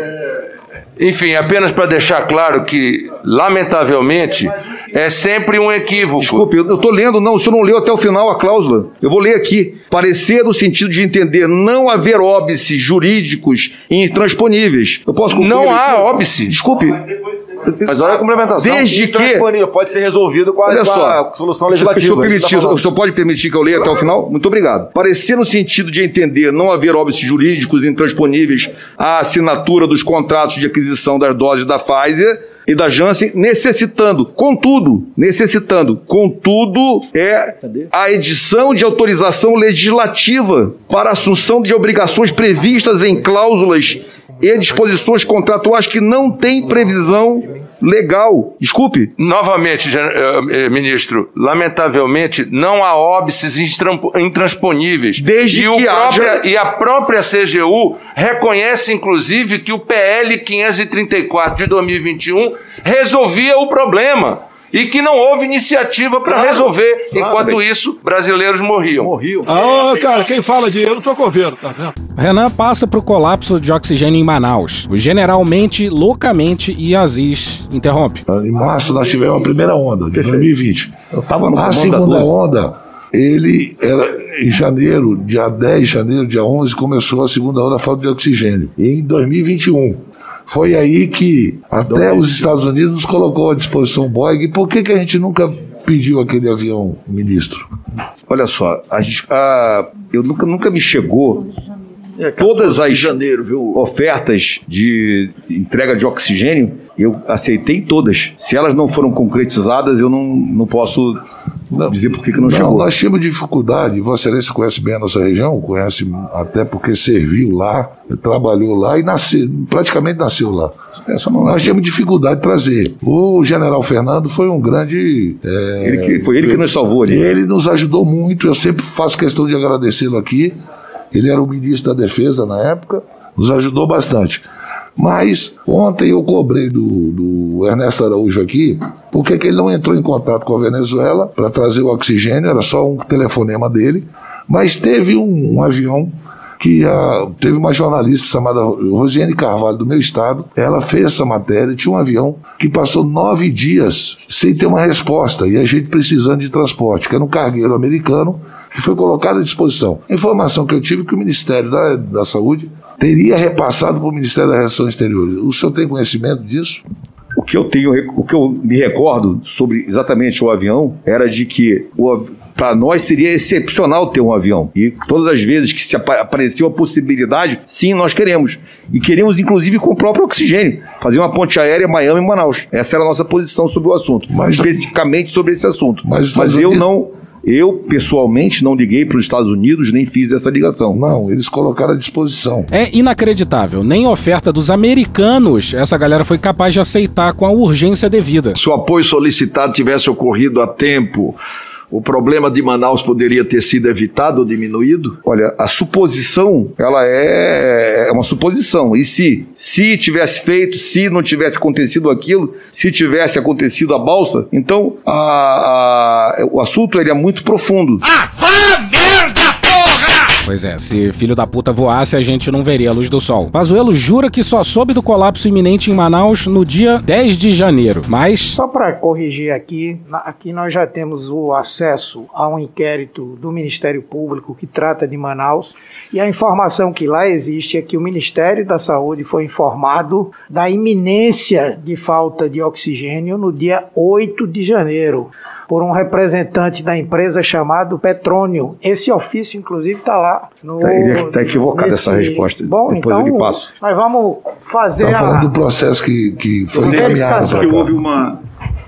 Enfim, apenas para deixar claro que, lamentavelmente, é sempre um equívoco. Desculpe, eu estou lendo, não, o senhor não leu até o final a cláusula. Eu vou ler aqui. Parecer no sentido de entender não haver óbices jurídicos intransponíveis. Eu posso concluir Não há óbice. Desculpe. Mas olha a complementação. Desde que. Intransponível, Pode ser resolvido com a, Olha com só, a solução se o senhor legislativa. permitir, tá o senhor pode permitir que eu leia até o final? Muito obrigado. Parecer no sentido de entender não haver óbices jurídicos intransponíveis à assinatura dos contratos de aquisição das doses da Pfizer e da Janssen, necessitando, contudo, necessitando, contudo, é a edição de autorização legislativa para a assunção de obrigações previstas em cláusulas e disposições contratuais que não têm previsão legal. Desculpe. Novamente, eh, eh, ministro, lamentavelmente não há óbices intransponíveis. Desde e, o que própria- haja- e a própria CGU reconhece, inclusive, que o PL 534 de 2021 resolvia o problema. E que não houve iniciativa para Claro, resolver. claro. Enquanto isso, brasileiros morriam. Morriam. Ah, cara, quem fala de eu não sou coveiro, tá vendo? Renan passa pro colapso de oxigênio em Manaus. O generalmente, loucamente e Aziz interrompe. Em março nós tivemos a primeira onda, de 2020. Eu tava no A segunda onda, ele era em janeiro, dia 10 de janeiro, dia 11, começou a segunda onda da falta de oxigênio. E em 2021. Foi aí que até os Estados Unidos nos colocou à disposição Boeing. Por que, que a gente nunca pediu aquele avião, ministro? Olha só, a gente- a- eu nunca, nunca me chegou todas as ofertas de entrega de oxigênio, eu aceitei todas. Se elas não foram concretizadas, eu não, não posso dizer por que, não, Não, chegou. nós tínhamos dificuldade. Vossa Excelência conhece bem a nossa região, conhece até porque serviu lá, trabalhou lá e nasceu, praticamente nasceu lá. É, não Nós tínhamos dificuldade de trazer. O general Fernando foi um grande. é, Ele que- foi ele que nos salvou ali. Ele nos ajudou muito. Eu sempre faço questão de agradecê-lo aqui. Ele era o ministro da Defesa na época, nos ajudou bastante. Mas ontem eu cobrei do, do Ernesto Araújo aqui, porque que ele não entrou em contato com a Venezuela para trazer o oxigênio, era só um telefonema dele. Mas teve um, um avião que ah, teve uma jornalista chamada Rosiane Carvalho, do meu estado, ela fez essa matéria, tinha um avião que passou nove dias sem ter uma resposta, e a gente precisando de transporte, que era um cargueiro americano, que foi colocado à disposição. A informação que eu tive é que o Ministério da, da Saúde teria repassado para o Ministério das Relações Exteriores. O senhor tem conhecimento disso? O que eu tenho, o que eu me recordo sobre exatamente o avião era de que para nós seria excepcional ter um avião. E todas as vezes que se apa- apareceu a possibilidade, sim, nós queremos. E queremos, inclusive, com o próprio oxigênio. Fazer uma ponte aérea Miami e Manaus. Essa era a nossa posição sobre o assunto. especificamente sobre esse assunto. Mas, Mas eu não. Eu, pessoalmente, não liguei para os Estados Unidos, nem fiz essa ligação. Não, eles colocaram à disposição. É inacreditável. Nem oferta dos americanos essa galera foi capaz de aceitar com a urgência devida. Se o apoio solicitado tivesse ocorrido a tempo, o problema de Manaus poderia ter sido evitado ou diminuído? Olha, a suposição, ela é, é uma suposição. E se, se tivesse feito, se não tivesse acontecido aquilo, se tivesse acontecido a balsa, então a- a- o assunto ele é muito profundo. Pois é, se filho da puta voasse, a gente não veria a luz do sol. Pazuello jura que só soube do colapso iminente em Manaus no dia 10 de janeiro, mas Só para corrigir aqui, aqui nós já temos o acesso a um inquérito do Ministério Público que trata de Manaus e a informação que lá existe é que o Ministério da Saúde foi informado da iminência de falta de oxigênio no dia 8 de janeiro por um representante da empresa chamado Petrônio. Esse ofício, inclusive, está lá no. Tá, ele tá equivocado essa resposta. Bom, Depois então, eu lhe passo. nós vamos fazer Está a. falando do processo que, que foi encaminhado que houve uma.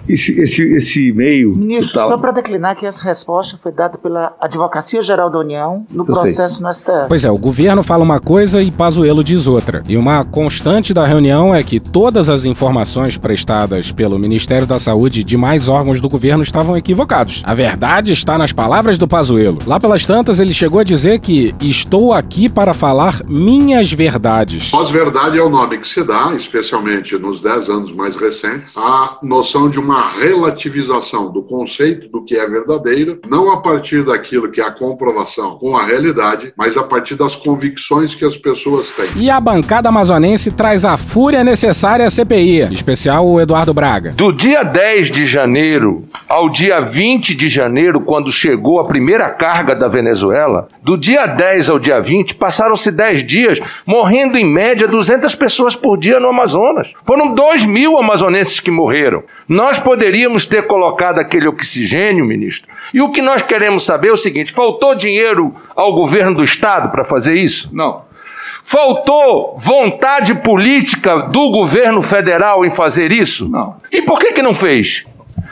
Esse, esse, esse e-mail. Ministro, só para declinar que essa resposta foi dada pela Advocacia Geral da União no Eu sei. processo no STF. Pois é, o governo fala uma coisa e Pazuello diz outra. E uma constante da reunião é que todas as informações prestadas pelo Ministério da Saúde e demais órgãos do governo estavam equivocados. A verdade está nas palavras do Pazuello. Lá pelas tantas, ele chegou a dizer que estou aqui para falar minhas verdades. Pós-verdade é o nome que se dá, especialmente nos dez anos mais recentes, à noção de uma relativização do conceito do que é verdadeiro, não a partir daquilo que é a comprovação com a realidade, mas a partir das convicções que as pessoas têm. E a bancada amazonense traz a fúria necessária à CPI, em especial o Eduardo Braga. Do dia 10 de janeiro ao dia 20 de janeiro, quando chegou a primeira carga da Venezuela, do dia 10 ao dia 20, passaram-se 10 dias, morrendo em média 200 pessoas por dia no Amazonas. Foram 2 mil amazonenses que morreram. Nós poderíamos ter colocado aquele oxigênio, ministro. E o que nós queremos saber é o seguinte: faltou dinheiro ao governo do estado para fazer isso? Não. Faltou vontade política do governo federal em fazer isso? Não. E por que, que não fez?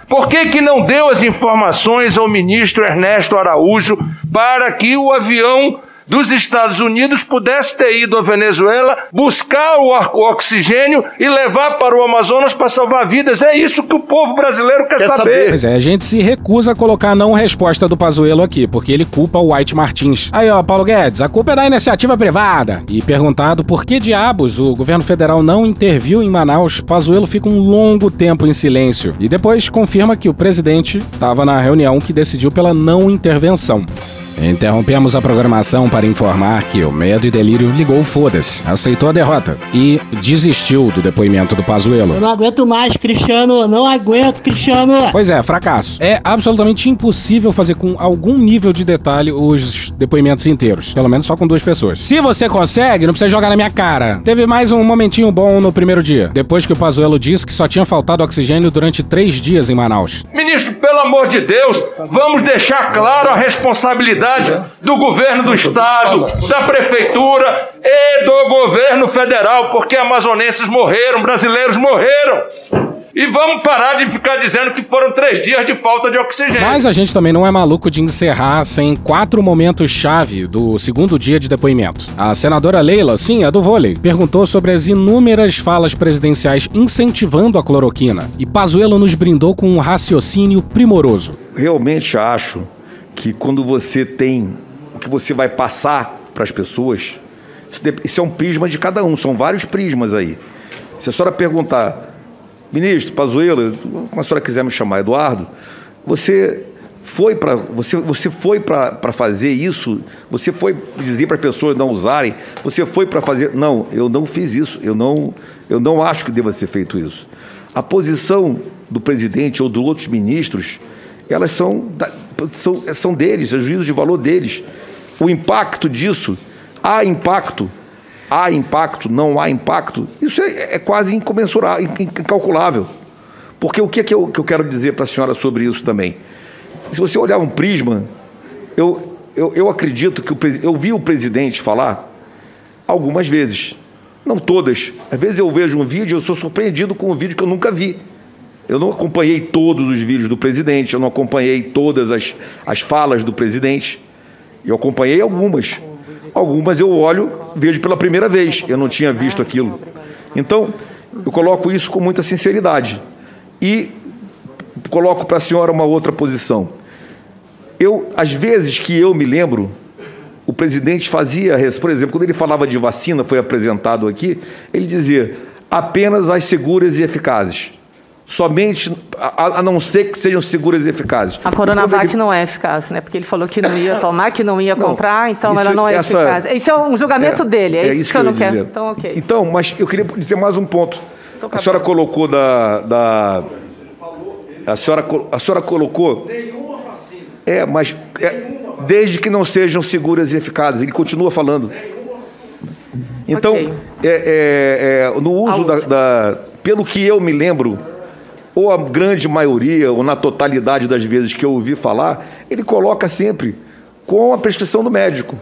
Por que, que não deu as informações ao ministro Ernesto Araújo para que o avião dos Estados Unidos pudesse ter ido à Venezuela buscar o oxigênio e levar para o Amazonas para salvar vidas? É isso que o povo brasileiro quer, saber. Pois é, a gente se recusa a colocar a não resposta do Pazuello aqui, porque ele culpa o White Martins. Aí, ó, Paulo Guedes, a culpa é da iniciativa privada. E perguntado por que diabos o governo federal não interviu em Manaus, Pazuello fica um longo tempo em silêncio. E depois confirma que o presidente estava na reunião que decidiu pela não intervenção. Interrompemos a programação para informar que o Medo e Delírio ligou foda-se, aceitou a derrota e desistiu do depoimento do Pazuello. Eu não aguento mais, Cristiano. Não aguento, Cristiano. Pois é, fracasso. É absolutamente impossível fazer com algum nível de detalhe os depoimentos inteiros. Pelo menos só com duas pessoas. Se você consegue, não precisa jogar na minha cara. Teve mais um momentinho bom no primeiro dia, depois que o Pazuello disse que só tinha faltado oxigênio durante três dias em Manaus. Ministro, pelo amor de Deus, vamos deixar claro a responsabilidade do governo do estado, da prefeitura e do governo federal, porque amazonenses morreram, brasileiros morreram. E vamos parar de ficar dizendo que foram três dias de falta de oxigênio. Mas a gente também não é maluco de encerrar sem quatro momentos-chave do segundo dia de depoimento. A senadora Leila, sim, a do vôlei, perguntou sobre as inúmeras falas presidenciais incentivando a cloroquina. E Pazuello nos brindou com um raciocínio primoroso. Realmente acho que quando você tem que você vai passar para as pessoas, isso é um prisma de cada um, são vários prismas aí. Se a senhora perguntar, ministro Pazuello, como a senhora quiser me chamar, Eduardo, você foi para você, você foi para fazer isso? Você foi dizer para as pessoas não usarem? Você foi para fazer? Não, eu não fiz isso. Eu não, eu não acho que deva ser feito isso. A posição do presidente ou de outros ministros, elas são, são, são deles, é juízo de valor deles. O impacto disso, há impacto, há impacto, não há impacto, isso é, é quase incomensurável, in- incalculável. Porque o que, é que, eu, que eu quero dizer para a senhora sobre isso também? Se você olhar um prisma, eu, eu, eu acredito que o, eu vi o presidente falar algumas vezes, não todas. Às vezes eu vejo um vídeo e eu sou surpreendido com um vídeo que eu nunca vi. Eu não acompanhei todos os vídeos do presidente, eu não acompanhei todas as, as falas do presidente. Eu acompanhei algumas. Algumas eu olho, vejo pela primeira vez. Eu não tinha visto aquilo. Então, eu coloco isso com muita sinceridade. E coloco para a senhora uma outra posição. Eu, às vezes que eu me lembro, o presidente fazia, por exemplo, quando ele falava de vacina, foi apresentado aqui, ele dizia apenas as seguras e eficazes. Somente, a, a não ser que sejam seguras e eficazes. A Coronavac não é eficaz, né? Porque ele falou que não ia tomar, que não ia comprar, então isso- ela não é essa- eficaz. Isso é um julgamento dele, é, isso, que eu não quero. dizer. Então, ok. Então, mas eu queria dizer mais um ponto. A senhora colocou da, da a senhora a senhora colocou é, mas é, desde que não sejam seguras e eficazes. Ele continua falando. Então, Ok. é, é, é, no uso da, da- pelo que eu me lembro, ou a grande maioria, ou na totalidade das vezes que eu ouvi falar, ele coloca sempre com a prescrição do médico.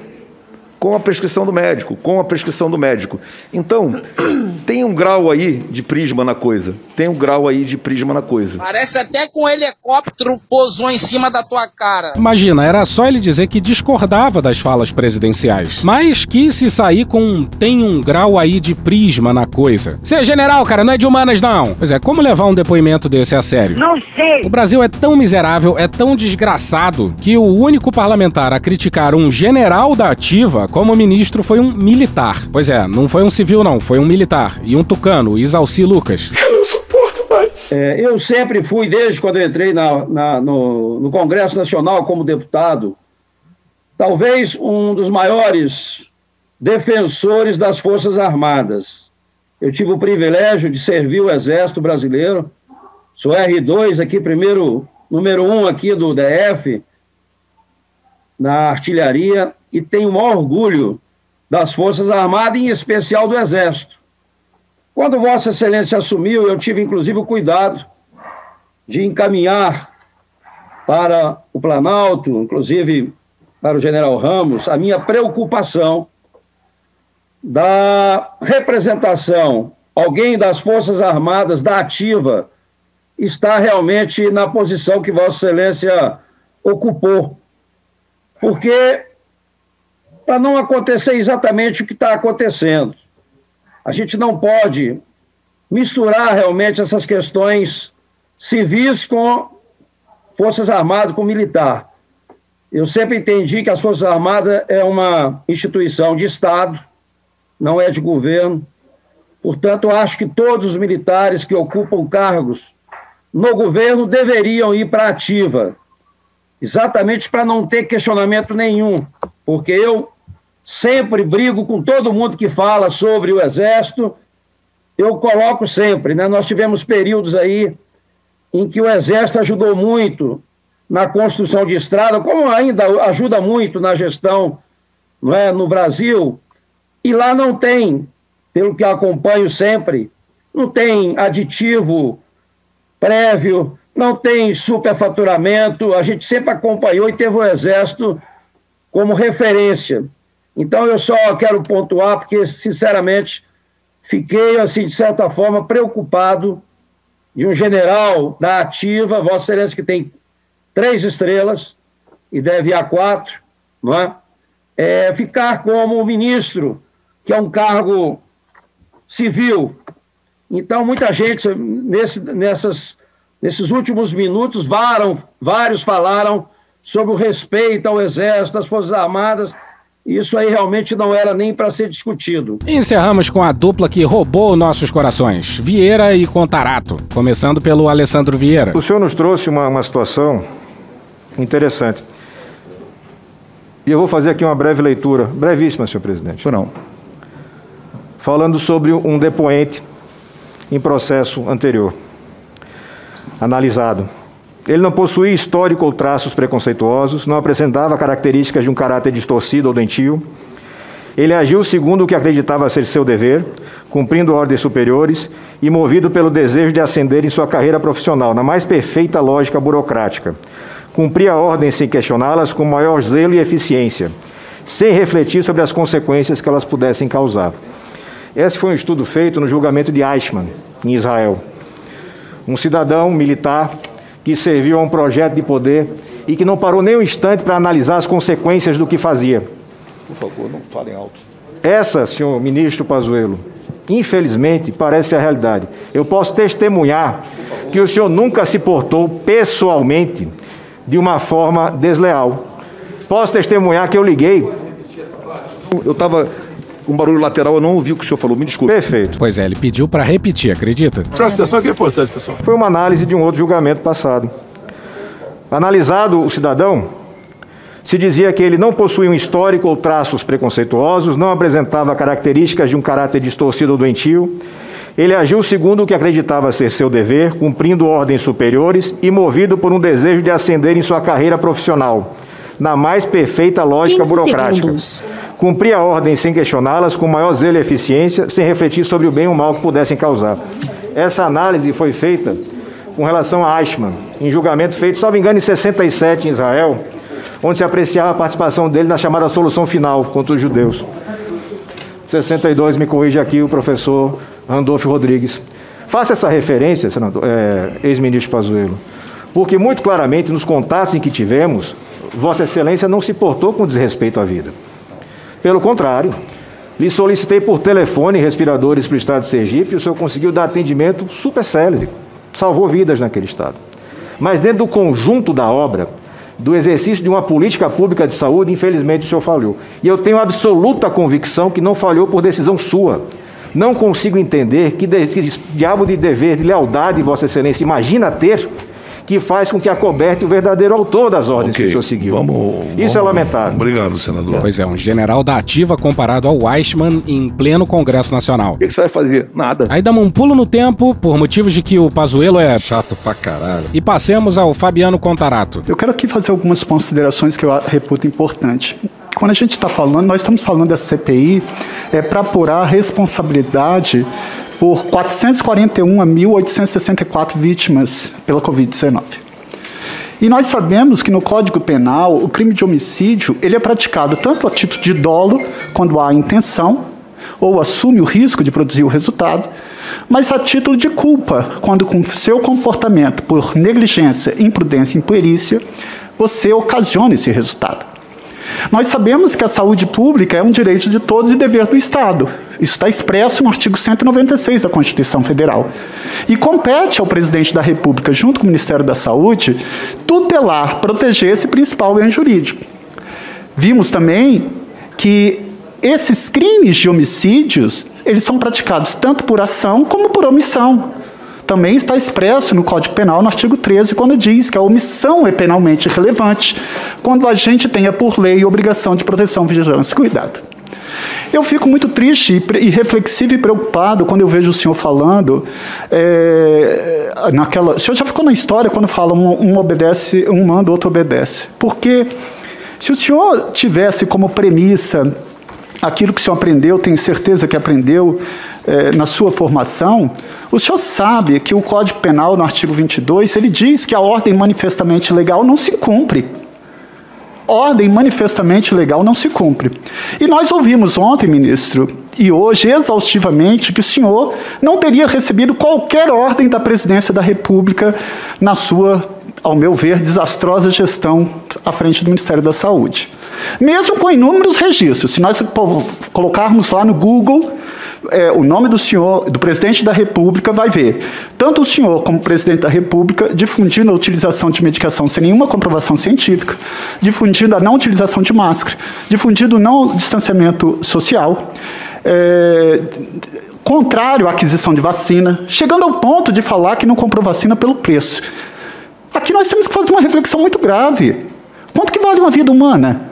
Com a prescrição do médico, com a prescrição do médico. Então, tem um grau aí de prisma na coisa. Tem um grau aí de prisma na coisa. Parece até que um helicóptero pousou em cima da tua cara. Imagina, era só ele dizer que discordava das falas presidenciais, mas que se sair com um tem um grau aí de prisma na coisa. Você é general, cara, não é de humanas não. Pois é, como levar um depoimento desse a sério? Não sei. O Brasil é tão miserável, é tão desgraçado, que o único parlamentar a criticar um general da ativa como ministro foi um militar. Pois é, não foi um civil não, foi um militar. E um tucano, Isalci Lucas. É, eu sempre fui, desde quando eu entrei na- na- no, no Congresso Nacional como deputado, talvez um dos maiores defensores das Forças Armadas. Eu tive o privilégio de servir o Exército Brasileiro, sou R2 aqui, primeiro, número um aqui do DF, na artilharia, e tenho o maior orgulho das Forças Armadas, em especial do Exército. Quando Vossa Excelência assumiu, eu tive inclusive o cuidado de encaminhar para o Planalto, inclusive para o general Ramos, a minha preocupação da representação, alguém das Forças Armadas, da ativa, está realmente na posição que Vossa Excelência ocupou. Porque, para não acontecer exatamente o que está acontecendo, a gente não pode misturar realmente essas questões civis com Forças Armadas, com militar. Eu sempre entendi que as Forças Armadas é uma instituição de Estado, não é de governo. Portanto, acho que todos os militares que ocupam cargos no governo deveriam ir para ativa, exatamente para não ter questionamento nenhum, porque eu sempre brigo com todo mundo que fala sobre o Exército, eu coloco sempre, né? Nós tivemos períodos aí em que o Exército ajudou muito na construção de estrada, como ainda ajuda muito na gestão não é, no Brasil, e lá não tem, pelo que acompanho sempre, não tem aditivo prévio, não tem superfaturamento, a gente sempre acompanhou e teve o Exército como referência. Então eu só quero pontuar porque, sinceramente, fiquei, assim, de certa forma, preocupado de um general da ativa, Vossa Excelência que tem três estrelas e deve ir a quatro, não é? é ficar como ministro, que é um cargo civil. Então, muita gente, nesse, nessas, nesses últimos minutos, varam, vários falaram sobre o respeito ao Exército, às Forças Armadas. Isso aí realmente não era nem para ser discutido. E encerramos com a dupla que roubou nossos corações, Vieira e Contarato, começando pelo Alessandro Vieira. O senhor nos trouxe uma, uma situação interessante. E eu vou fazer aqui uma breve leitura, brevíssima, senhor presidente. Não. Falando sobre um depoente em processo anterior, analisado. Ele não possuía histórico ou traços preconceituosos, não apresentava características de um caráter distorcido ou doentio. Ele agiu segundo o que acreditava ser seu dever, cumprindo ordens superiores e movido pelo desejo de ascender em sua carreira profissional, na mais perfeita lógica burocrática. Cumpria ordens sem questioná-las com maior zelo e eficiência, sem refletir sobre as consequências que elas pudessem causar. Esse foi um estudo feito no julgamento de Eichmann, em Israel. Um cidadão militar que serviu a um projeto de poder e que não parou nem um instante para analisar as consequências do que fazia. Por favor, não falem alto. Essa, senhor ministro Pazuello, infelizmente parece a realidade. Eu posso testemunhar que o senhor nunca se portou pessoalmente de uma forma desleal. Posso testemunhar que eu liguei. Eu estava um barulho lateral, eu não ouvi o que o senhor falou, me desculpe. Perfeito. Pois é, ele pediu para repetir, acredita? Presta atenção que é importante, pessoal. Foi uma análise de um outro julgamento passado. Analisado o cidadão, se dizia que ele não possuía um histórico ou traços preconceituosos, não apresentava características de um caráter distorcido ou doentio, ele agiu segundo o que acreditava ser seu dever, cumprindo ordens superiores e movido por um desejo de ascender em sua carreira profissional, na mais perfeita lógica burocrática. Segundos. Cumpria ordens sem questioná-las, com maior zelo e eficiência, sem refletir sobre o bem ou mal que pudessem causar. Essa análise foi feita com relação a Eichmann, em julgamento feito, salvo engano, em 67 em Israel, onde se apreciava a participação dele na chamada solução final contra os judeus. 62, me corrige aqui o professor Randolfo Rodrigues. Faça essa referência, senador, é, ex-ministro Pazuello, porque muito claramente nos contatos em que tivemos, Vossa Excelência não se portou com desrespeito à vida. Pelo contrário, lhe solicitei por telefone respiradores para o estado de Sergipe e o senhor conseguiu dar atendimento super célere. Salvou vidas naquele estado. Mas dentro do conjunto da obra, do exercício de uma política pública de saúde, infelizmente o senhor falhou. E eu tenho absoluta convicção que não falhou por decisão sua. Não consigo entender que, de, que diabo de dever, de lealdade, Vossa Excelência, imagina ter que faz com que acoberte o verdadeiro autor das ordens okay. que o senhor seguiu. Vamos, Isso é lamentável. Obrigado, senador. Pois é, um general da ativa comparado ao Weissman em pleno Congresso Nacional. O que, que você vai fazer? Nada. Aí damos um pulo no tempo, por motivos de que o Pazuelo é... Chato pra caralho. E passemos ao Fabiano Contarato. Eu quero aqui fazer algumas considerações que eu reputo importante. Quando a gente está falando, nós estamos falando dessa CPI é, para apurar a responsabilidade por 441.864 vítimas pela Covid-19. E nós sabemos que no Código Penal, o crime de homicídio ele é praticado tanto a título de dolo, quando há intenção, ou assume o risco de produzir o resultado, mas a título de culpa, quando com seu comportamento por negligência, imprudência e imperícia, você ocasiona esse resultado. Nós sabemos que a saúde pública é um direito de todos e dever do Estado. Isso está expresso no artigo 196 da Constituição Federal. E compete ao presidente da República, junto com o Ministério da Saúde, tutelar, proteger esse principal bem jurídico. Vimos também que esses crimes de homicídios, eles são praticados tanto por ação como por omissão também está expresso no Código Penal, no artigo 13, quando diz que a omissão é penalmente relevante quando a gente tenha por lei obrigação de proteção, vigilância e cuidado. Eu fico muito triste e reflexivo e preocupado quando eu vejo o senhor falando é, naquela. O senhor já ficou na história quando fala um, um obedece, um manda, outro obedece. Porque se o senhor tivesse como premissa aquilo que o senhor aprendeu, tenho certeza que aprendeu é, na sua formação, o senhor sabe que o Código Penal, no artigo 22, ele diz que a ordem manifestamente legal não se cumpre. ordem manifestamente legal não se cumpre. E nós ouvimos ontem, ministro, e hoje exaustivamente, que o senhor não teria recebido qualquer ordem da presidência da República na sua, ao meu ver, desastrosa gestão à frente do Ministério da Saúde. Mesmo com inúmeros registros, se nós colocarmos lá no Google é, o nome do senhor, do presidente da República, vai ver tanto o senhor como o presidente da República difundindo a utilização de medicação sem nenhuma comprovação científica, difundindo a não utilização de máscara, difundindo o não distanciamento social. É, contrário à aquisição de vacina, chegando ao ponto de falar que não comprou vacina pelo preço. Aqui nós temos que fazer uma reflexão muito grave. Quanto que vale uma vida humana?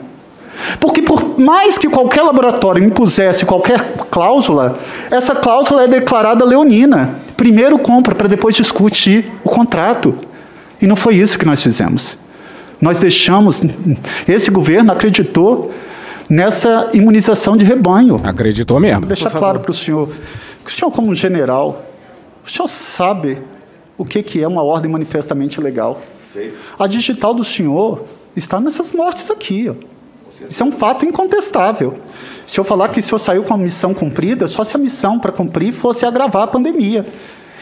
Porque por mais que qualquer laboratório impusesse qualquer cláusula, essa cláusula é declarada leonina. Primeiro compra para depois discutir o contrato. E não foi isso que nós fizemos. Nós deixamos, esse governo acreditou nessa imunização de rebanho. Acreditou mesmo. Vou deixar claro para o senhor, que o senhor como general, o senhor sabe o que, que é uma ordem manifestamente legal. A digital do senhor está nessas mortes aqui, ó. Isso é um fato incontestável. Se eu falar que o senhor saiu com a missão cumprida, só se a missão para cumprir fosse agravar a pandemia.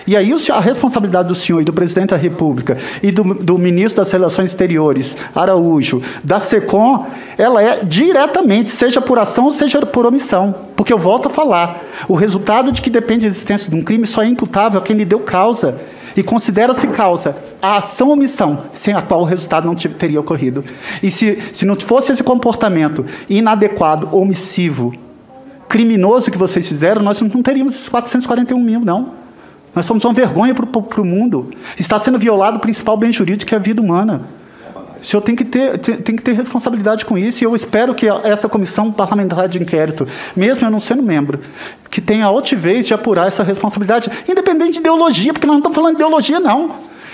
E aí a responsabilidade do senhor e do presidente da República e do, do, ministro das Relações Exteriores, Araújo, da SECOM, ela é diretamente, seja por ação ou seja por omissão. Porque eu volto a falar, o resultado de que depende da existência de um crime só é imputável a quem lhe deu causa e considera-se causa a ação ou omissão sem a qual o resultado não teria ocorrido. E se, se não fosse esse comportamento inadequado, omissivo, criminoso que vocês fizeram, nós não teríamos esses 441 mil, não. Nós somos uma vergonha para o mundo. Está sendo violado o principal bem jurídico, que é a vida humana. O senhor tem que, ter, tem que ter responsabilidade com isso, e eu espero que essa comissão parlamentar de inquérito, mesmo eu não sendo membro, que tenha a altivez de apurar essa responsabilidade, independente de ideologia, porque nós não estamos falando de ideologia, não.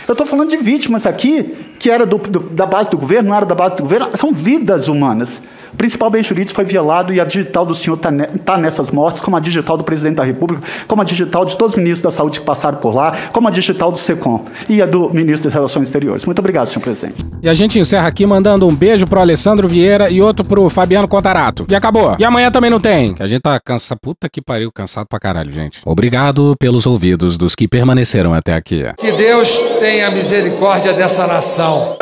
Eu estou falando de vítimas aqui, que era do, do, da base do governo, não era da base do governo, são vidas humanas. O principal bem jurídico foi violado e a digital do senhor está ne tá nessas mortes, como a digital do presidente da República, como a digital de todos os ministros da saúde que passaram por lá, como a digital do SECOM e a do ministro das Relações Exteriores. Muito obrigado, senhor presidente. E a gente encerra aqui mandando um beijo pro Alessandro Vieira e outro pro Fabiano Contarato. E acabou. E amanhã também não tem. Que a gente tá cansado. Puta que pariu, cansado pra caralho, gente. Obrigado pelos ouvidos dos que permaneceram até aqui. Que Deus tenha misericórdia dessa nação.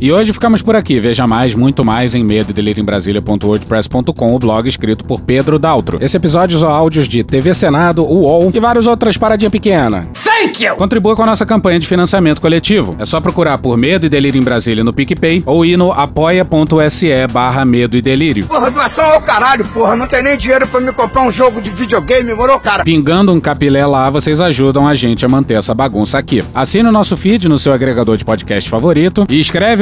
E hoje ficamos por aqui. Veja mais, muito mais em medo o blog escrito por Pedro Daltro. Esse episódio são áudios de TV Senado, UOL e várias outras paradinhas pequenas. Thank you! Contribua com a nossa campanha de financiamento coletivo. É só procurar por Medo e Delírio em Brasília no PicPay ou ir no apoia.se barra Medo e Delírio. Porra, doação ao caralho, porra. Não tem nem dinheiro pra me comprar um jogo de videogame, morou, cara? Pingando um capilé lá, vocês ajudam a gente a manter essa bagunça aqui. Assine o nosso feed no seu agregador de podcast favorito e escreve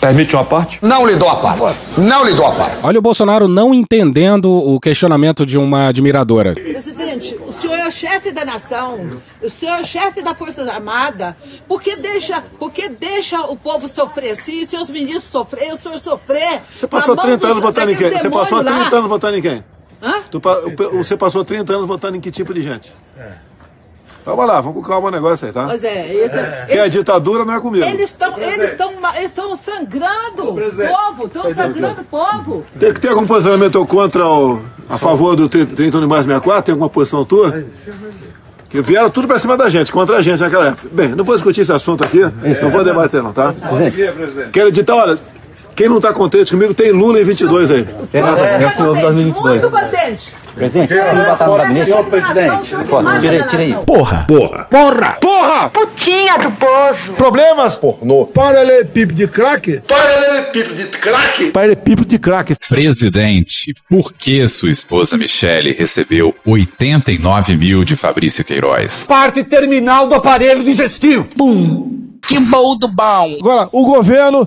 Permite uma parte? Não lhe dou a parte. Não lhe dou a parte. Olha o Bolsonaro não entendendo o questionamento de uma admiradora. Presidente, o senhor é o chefe da nação, o senhor é o chefe da Forças Armadas. Por que deixa, por que deixa o povo sofrer assim, seus ministros sofrer, o senhor sofrer? Você passou na mão 30 anos dos- votando em quem? Você passou demônios 30 lá? anos votando em quem? Hã? Tu Você passou 30 anos votando em que tipo de gente? Calma lá, vamos com calma o negócio aí, tá? Pois é, esse- Que a esse- ditadura não é comigo. Eles estão eles estão eles estão sangrando o povo, estão sangrando o povo. Tem que ter algum posicionamento contra o. a favor do 30 30 anos mais 64? Tem alguma posição tua? Que vieram tudo pra cima da gente, contra a gente naquela época. Bem, não vou discutir esse assunto aqui, não vou debater não, tá? Quero editar, olha, quem não tá contente comigo tem Lula em 22 aí. Eu sou Muito contente. Presidente, tem que botar no gabinete. Senhor presidente, Foto, tira tira aí. Porra! Porra! Porra! Porra! Putinha do poço. Problemas? Pornô. Paralelepípedo de craque? Paralelepípedo de craque? Paralelepípedo de craque. Presidente, por que sua esposa Michele recebeu 89 mil de Fabrício Queiroz? Parte terminal do aparelho digestivo. Bum. Que bom do bom. Agora, o governo